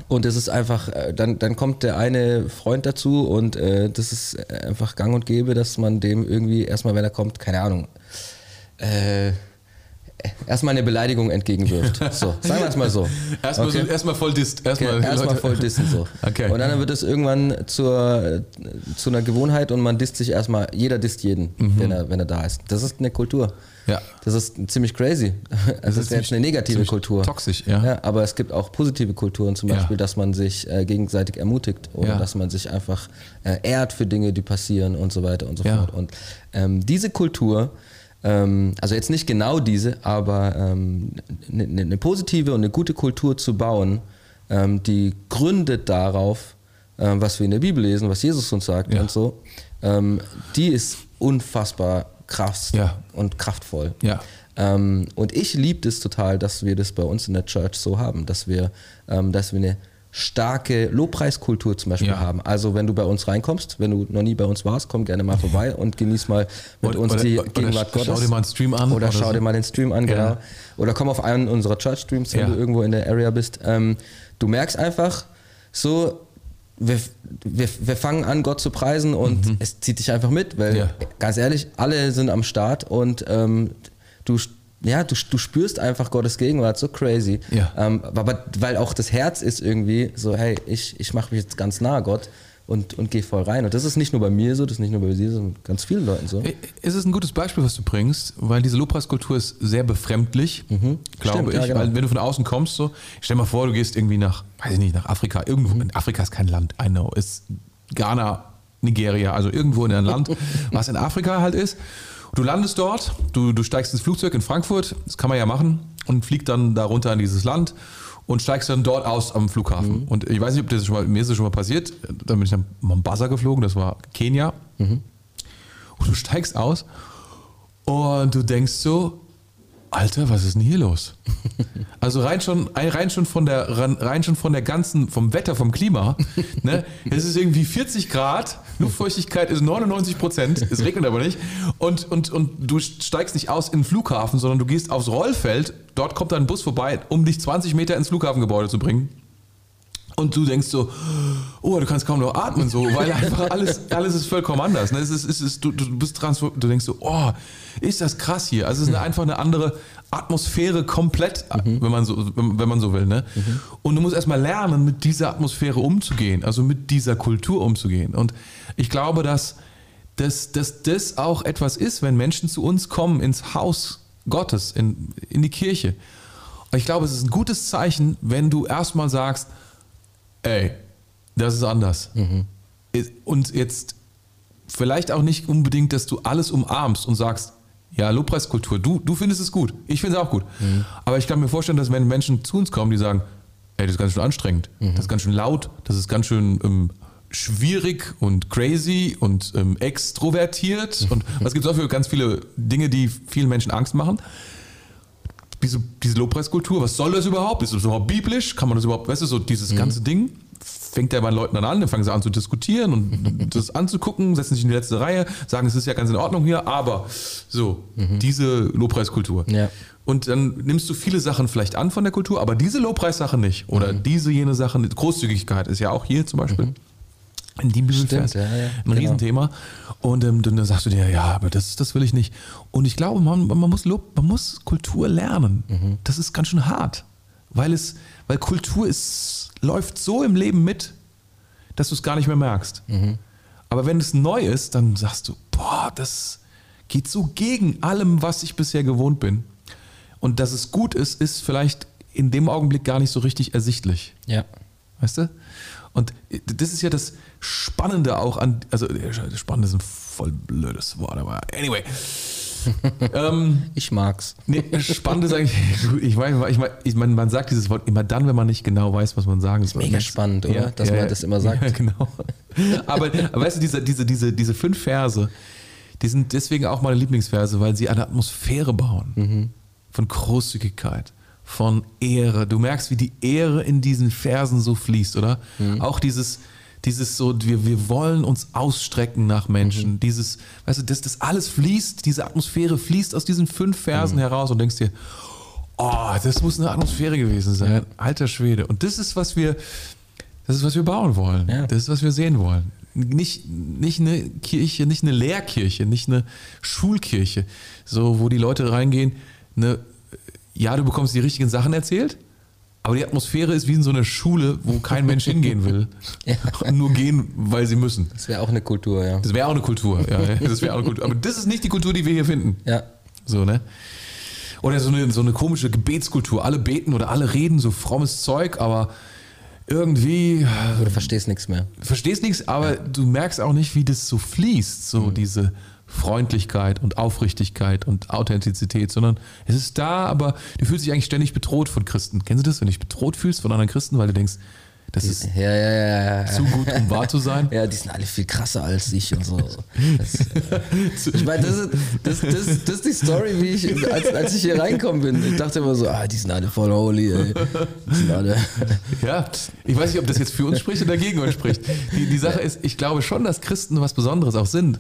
und es ist einfach, äh, dann, dann kommt der eine Freund dazu und äh, das ist einfach gang und gäbe, dass man dem irgendwie erstmal, wenn er kommt, keine Ahnung, äh, erstmal eine Beleidigung entgegenwirft. So, sagen wir es mal so. Erstmal, Okay? so, erstmal voll disst. Erstmal, erstmal voll dissen so. Okay. Und dann wird es irgendwann zur, zu einer Gewohnheit und man disst sich erstmal, jeder disst jeden, Mhm. wenn, er, wenn er da ist. Das ist eine Kultur. Ja. Das ist ziemlich crazy. Das, ist, jetzt eine negative Kultur. toxisch, ja. ja. Aber es gibt auch positive Kulturen, zum Ja. Beispiel, dass man sich äh, gegenseitig ermutigt oder Ja. dass man sich einfach äh, ehrt für Dinge, die passieren und so weiter und so Ja. fort. Und ähm, diese Kultur, ähm, also jetzt nicht genau diese, aber ähm, eine ne, ne positive und eine gute Kultur zu bauen, ähm, die gründet darauf, ähm, was wir in der Bibel lesen, was Jesus uns sagt Ja. und so, ähm, die ist unfassbar krass Ja. und kraftvoll. Ja. Ähm, und ich liebe das total, dass wir das bei uns in der Church so haben, dass wir, ähm, dass wir eine starke Lobpreiskultur zum Beispiel Ja. haben. Also wenn du bei uns reinkommst, wenn du noch nie bei uns warst, komm gerne mal vorbei und genieß mal mit Oder- uns oder- die oder Gegenwart schau Gottes. dir mal einen Stream an Oder, oder schau so. dir mal den Stream an, Ja. genau. Oder komm auf einen unserer Church-Streams, wenn Ja. du irgendwo in der Area bist. Ähm, du merkst einfach so, wir, wir, wir fangen an, Gott zu preisen und es zieht dich einfach mit, weil Mhm. Ganz ehrlich, alle sind am Start und ähm, du, ja, du, du spürst einfach Gottes Gegenwart so crazy. Ja. Ähm, aber weil auch das Herz ist irgendwie so, hey, ich, ich mache mich jetzt ganz nah Gott und, und gehe voll rein. Und das ist nicht nur bei mir so, das ist nicht nur bei dir, sondern ganz vielen Leuten so. Es ist ein gutes Beispiel, was du bringst, weil diese Lobpreiskultur ist sehr befremdlich, glaube Mhm. Stimmt, ich. ja, genau. Weil wenn du von außen kommst, so, stell mal vor, du gehst irgendwie nach, weiß ich nicht, nach Afrika. Irgendwo, Mhm. Afrika ist kein Land, I know. Ist Ghana, Nigeria, also irgendwo in einem Land, was in Afrika halt ist. Du landest dort, du, du steigst ins Flugzeug in Frankfurt, das kann man ja machen, und fliegt dann da runter in dieses Land und steigst dann dort aus am Mhm. Flughafen. Und ich weiß nicht, ob das schon mal, mir ist das schon mal passiert, dann bin ich nach Mombasa geflogen, das war Kenia. Mhm. Und du steigst aus und du denkst so, Alter, was ist denn hier los? Also rein schon, rein schon von der, rein schon von der ganzen, vom Wetter, vom Klima, ne? Es ist irgendwie 40 Grad, Luftfeuchtigkeit ist 99 Prozent, es regnet aber nicht. Und, und, und du steigst nicht aus in den Flughafen, sondern du gehst aufs Rollfeld, dort kommt dann ein Bus vorbei, um dich 20 Meter ins Flughafengebäude zu bringen. Und du denkst so, oh, du kannst kaum noch atmen, so, weil einfach alles, alles ist vollkommen anders. Ne? Es ist, es ist, du, du bist transform, du denkst so, oh, ist das krass hier. Also es ist eine, einfach eine andere Atmosphäre komplett, wenn, man so, wenn, wenn man so will. Ne? Und du musst erstmal lernen, mit dieser Atmosphäre umzugehen, also mit dieser Kultur umzugehen. Und ich glaube, dass, dass, dass das auch etwas ist, wenn Menschen zu uns kommen ins Haus Gottes, in, in die Kirche. Und ich glaube, es ist ein gutes Zeichen, wenn du erstmal sagst, ey, das ist anders. Und jetzt vielleicht auch nicht unbedingt, dass du alles umarmst und sagst, ja, Lobpreiskultur, du, du findest es gut, ich finde es auch gut. Aber ich kann mir vorstellen, dass wenn Menschen zu uns kommen, die sagen, ey, das ist ganz schön anstrengend, das ist ganz schön laut, das ist ganz schön ähm, schwierig und crazy und ähm, extrovertiert und was gibt es auch für ganz viele Dinge, die vielen Menschen Angst machen diese, diese Lobpreiskultur, was soll das überhaupt? Ist das überhaupt biblisch? Kann man das überhaupt, weißt du, so dieses ganze Ding fängt ja bei Leuten dann an, dann fangen sie an zu diskutieren und das anzugucken, setzen sich in die letzte Reihe, sagen, es ist ja ganz in Ordnung hier, aber so, diese Lobpreiskultur. Ja. Und dann nimmst du viele Sachen vielleicht an von der Kultur, aber diese Lobpreissache nicht. Oder diese, jene Sache, Großzügigkeit ist ja auch hier zum Beispiel. In die Bibelvers. Stimmt, ja, ja, ein genau. Riesenthema. Und ähm, dann sagst du dir, ja, aber das, das will ich nicht. Und ich glaube, man, man, muss, Lob, man muss Kultur lernen. Mhm. Das ist ganz schön hart. Weil, es, weil Kultur ist, läuft so im Leben mit, dass du es gar nicht mehr merkst. Mhm. Aber wenn es neu ist, dann sagst du, boah, das geht so gegen allem, was ich bisher gewohnt bin. Und dass es gut ist, ist vielleicht in dem Augenblick gar nicht so richtig ersichtlich. Ja. Weißt du? Und das ist ja das Spannende auch an, also spannend ist ein voll blödes Wort, aber anyway. ähm, Ich mag's. nee, spannend ist eigentlich, ich meine, ich mein, ich mein, man sagt dieses Wort immer dann, wenn man nicht genau weiß, was man sagen soll. Mega spannend, oder? Dass man das immer sagt. Ja, genau. Aber, aber weißt du, diese, diese, diese, diese fünf Verse, die sind deswegen auch meine Lieblingsverse, weil sie eine Atmosphäre bauen Mhm. von Großzügigkeit, von Ehre. Du merkst, wie die Ehre in diesen Versen so fließt, oder? Mhm. Auch dieses, dieses so, wir, wir wollen uns ausstrecken nach Menschen. Mhm. Dieses, weißt du, das, das alles fließt, diese Atmosphäre fließt aus diesen fünf Versen Mhm. heraus und denkst dir, oh, das muss eine Atmosphäre gewesen sein. Alter Schwede. Und das ist, was wir, das ist, was wir bauen wollen. Ja. Das ist, was wir sehen wollen. Nicht, nicht eine Kirche, nicht eine Lehrkirche, nicht eine Schulkirche, so wo die Leute reingehen, eine, ja, du bekommst die richtigen Sachen erzählt, aber die Atmosphäre ist wie in so einer Schule, wo kein Mensch hingehen will Ja. nur gehen, weil sie müssen. Das wäre auch eine Kultur, ja. Das wäre auch eine Kultur, ja, das wäre auch eine Kultur. Aber das ist nicht die Kultur, die wir hier finden. Ja. So, ne? Oder so eine, so eine komische Gebetskultur. Alle beten oder alle reden so frommes Zeug, aber irgendwie du verstehst nichts mehr. verstehst nichts, aber du merkst auch nicht, wie das so fließt, so diese Freundlichkeit und Aufrichtigkeit und Authentizität, sondern es ist da, aber du fühlst dich eigentlich ständig bedroht von Christen. Kennst du das, wenn du dich bedroht fühlst von anderen Christen, weil du denkst, das ist Ja, ja, ja, zu gut, um wahr zu sein? Ja, die sind alle viel krasser als ich und so. Das, ich meine, das ist, das, das, das die Story, wie ich, als, als ich hier reinkommen bin. Ich dachte immer so, ah, die sind alle voll holy, ey. Die sind alle. Ja, ich weiß nicht, ob das jetzt für uns spricht oder gegen uns spricht. Die, die Sache ist, ich glaube schon, dass Christen was Besonderes auch sind.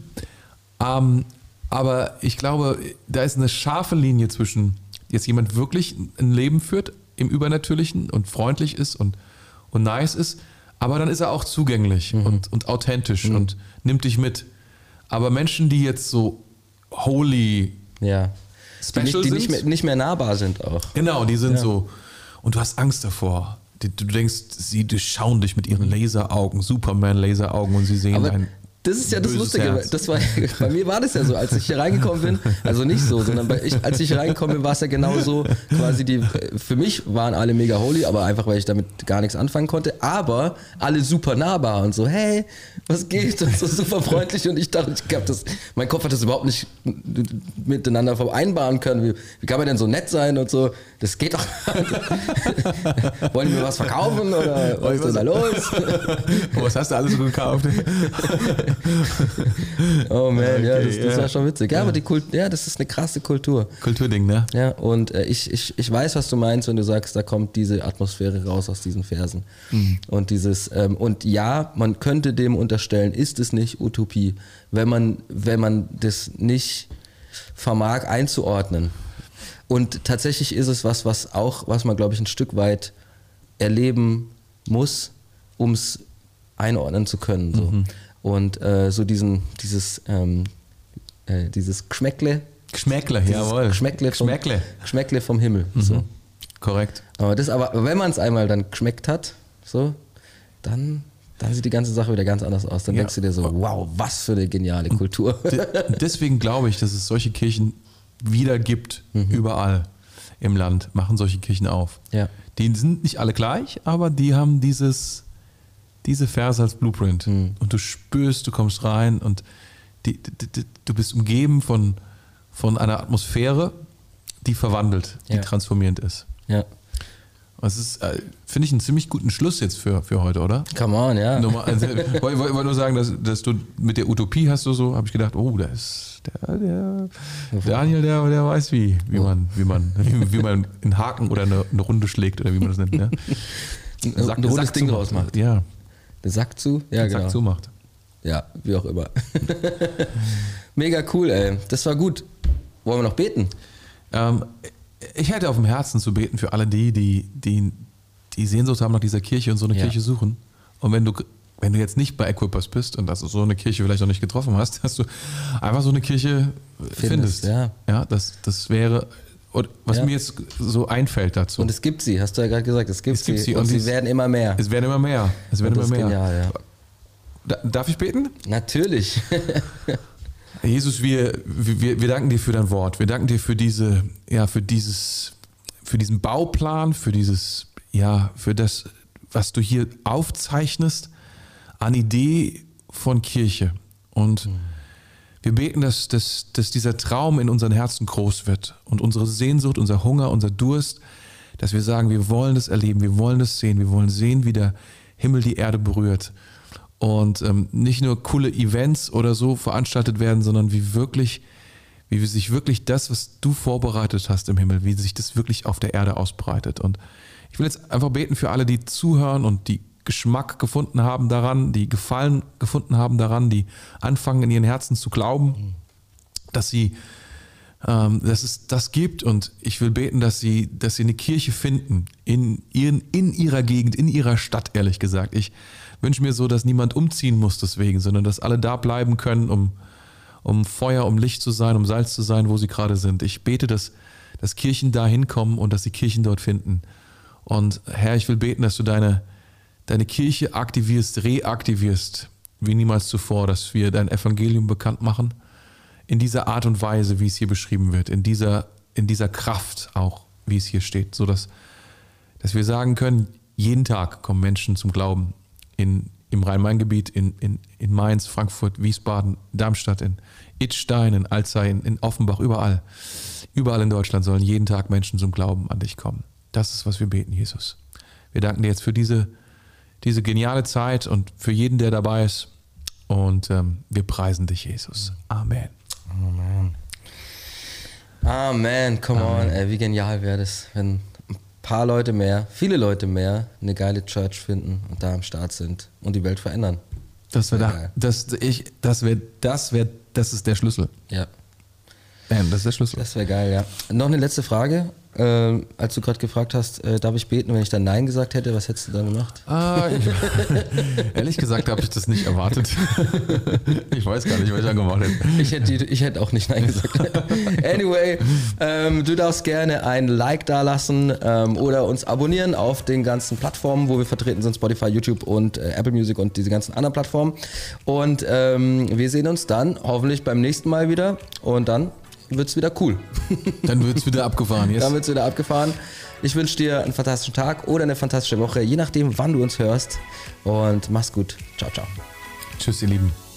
Ähm, aber ich glaube, da ist eine scharfe Linie zwischen, jetzt jemand wirklich ein Leben führt im Übernatürlichen und freundlich ist und, und nice ist, aber dann ist er auch zugänglich und, und authentisch und nimmt dich mit. Aber Menschen, die jetzt so holy Ja. Die, Special nicht, die nicht, mehr, nicht mehr nahbar sind auch. Genau, die sind Ja. so. Und du hast Angst davor. Die- Du denkst, sie durchschauen dich mit ihren Laseraugen, Superman-Laseraugen und sie sehen Aber ein. Das ist ja das böses Lustige. Herz. Das war, bei mir war das ja so, als ich hier reingekommen bin, also nicht so, sondern bei ich, als ich reingekommen bin, war es ja genau so, quasi die, für mich waren alle mega holy, aber einfach, weil ich damit gar nichts anfangen konnte, aber alle super nahbar und so, hey, was geht? Und so super freundlich und ich dachte, ich hab das, mein Kopf hat das überhaupt nicht miteinander vereinbaren können. Wie, wie kann man denn so nett sein und so? Das geht doch. Wollen die mir was verkaufen oder was ist denn da los? Oh, was hast du alles so gekauft? Oh man, ja, Okay, das, das ja. war schon witzig. Ja, aber die Kult, ja, das ist eine krasse Kultur. Kulturding, ne? Ja, und äh, ich, ich, ich weiß, was du meinst, wenn du sagst, da kommt diese Atmosphäre raus aus diesen Versen. Und dieses, ähm, und ja, man könnte dem unterstellen, ist es nicht Utopie, wenn man, wenn man das nicht vermag einzuordnen. Und tatsächlich ist es was, was auch, was man, glaube ich, ein Stück weit erleben muss, um es einordnen zu können. So. Und äh, so diesen, dieses, ähm, äh, dieses Geschmäckle, Geschmäckler, dieses jawohl. Geschmäckle vom, Geschmäckle. Geschmäckle vom Himmel. So. Korrekt. Aber, das, aber wenn man es einmal dann geschmeckt hat, so, dann, dann sieht die ganze Sache wieder ganz anders aus. Dann Ja. denkst du dir so, wow, was für eine geniale Kultur. De- Deswegen glaube ich, dass es solche Kirchen wieder gibt, Mhm. überall im Land, machen solche Kirchen auf. Ja. Die sind nicht alle gleich, aber die haben dieses, diese Verse als Blueprint. Mhm. Und du spürst, du kommst rein und die, die, die, du bist umgeben von, von einer Atmosphäre, die verwandelt, die Ja. transformierend ist. ja. Das ist, äh, finde ich, einen ziemlich guten Schluss jetzt für, für heute, oder? Come on, ja. Nur mal, also, wollte nur sagen, dass, dass du mit der Utopie hast du so, habe ich gedacht, oh, da ist der, der Daniel, der, der weiß wie, wie man, wie man, wie, wie man einen Haken oder eine, eine Runde schlägt oder wie man das nennt. Ne? Ein rundes Sack Ding zumacht. draus macht. Ja, Der Sack zu? Ja, einen genau. Sack zumacht. Ja, wie auch immer. Mega cool, ey. Das war gut. Wollen wir noch beten? Ähm, ich hätte auf dem Herzen zu beten für alle die, die, die, die Sehnsucht haben nach dieser Kirche und so eine Ja. Kirche suchen. Und wenn du wenn du jetzt nicht bei Equippers bist und also so eine Kirche vielleicht noch nicht getroffen hast, dass du einfach so eine Kirche findest. findest. Ja, ja das, das wäre, was ja. mir jetzt so einfällt dazu. Und es gibt sie, hast du ja gerade gesagt, es gibt, es gibt sie. sie. Und, und sie werden immer mehr. Es werden immer mehr. Es werden immer mehr. Genial, ja. Darf ich beten? Natürlich. Jesus, wir, wir, wir danken dir für dein Wort. Wir danken dir für diese, ja, für dieses, für diesen Bauplan, für dieses, ja, für das, was du hier aufzeichnest an Idee von Kirche. Und mhm. Wir beten, dass, dass, dass dieser Traum in unseren Herzen groß wird und unsere Sehnsucht, unser Hunger, unser Durst, dass wir sagen, wir wollen das erleben, wir wollen das sehen, wir wollen sehen, wie der Himmel die Erde berührt. Und ähm, nicht nur coole Events oder so veranstaltet werden, sondern wie wirklich, wie sich wirklich das, was du vorbereitet hast im Himmel, wie sich das wirklich auf der Erde ausbreitet. Und ich will jetzt einfach beten für alle, die zuhören und die Geschmack gefunden haben daran, die Gefallen gefunden haben daran, die anfangen in ihren Herzen zu glauben, dass sie, ähm, dass es das gibt und ich will beten, dass sie, dass sie eine Kirche finden in, ihren, in ihrer Gegend, in ihrer Stadt, ehrlich gesagt. Ich wünsche mir so, dass niemand umziehen muss deswegen, sondern dass alle da bleiben können, um, um Feuer, um Licht zu sein, um Salz zu sein, wo sie gerade sind. Ich bete, dass, dass Kirchen da hinkommen und dass sie Kirchen dort finden. Und Herr, ich will beten, dass du deine, deine Kirche aktivierst, reaktivierst, wie niemals zuvor, dass wir dein Evangelium bekannt machen, in dieser Art und Weise, wie es hier beschrieben wird, in dieser, in dieser Kraft auch, wie es hier steht, sodass dass wir sagen können, jeden Tag kommen Menschen zum Glauben in, im Rhein-Main-Gebiet, in, in, in Mainz, Frankfurt, Wiesbaden, Darmstadt, in Itstein, in Alzey, in, in Offenbach, überall. Überall in Deutschland sollen jeden Tag Menschen zum Glauben an dich kommen. Das ist, was wir beten, Jesus. Wir danken dir jetzt für diese diese geniale Zeit und für jeden, der dabei ist. Und ähm, wir preisen dich, Jesus. Amen. Amen. Amen. Come Amen. on, ey, wie genial wäre das, wenn ein paar Leute mehr, viele Leute mehr eine geile Church finden und da am Start sind und die Welt verändern. Das wäre da, das, ich, das wäre, das wäre, das ist der Schlüssel. Ja. Man, das ist der Schlüssel. Das wäre geil, ja. Noch eine letzte Frage. Äh, als du gerade gefragt hast, äh, darf ich beten, wenn ich dann Nein gesagt hätte, was hättest du dann gemacht? Ah, ich, ehrlich gesagt habe ich das nicht erwartet. ich weiß gar nicht, was ich dann gemacht hätte. Ich hätte, ich hätte auch nicht Nein gesagt. anyway, ähm, du darfst gerne ein Like da lassen ähm, oder uns abonnieren auf den ganzen Plattformen, wo wir vertreten sind, Spotify, YouTube und äh, Apple Music und diese ganzen anderen Plattformen. Und ähm, wir sehen uns dann hoffentlich beim nächsten Mal wieder und dann wird es wieder cool. Dann wird es wieder abgefahren, yes. Dann wird es wieder abgefahren. Ich wünsche dir einen fantastischen Tag oder eine fantastische Woche, je nachdem, wann du uns hörst. Und mach's gut. Ciao, ciao. Tschüss, ihr Lieben.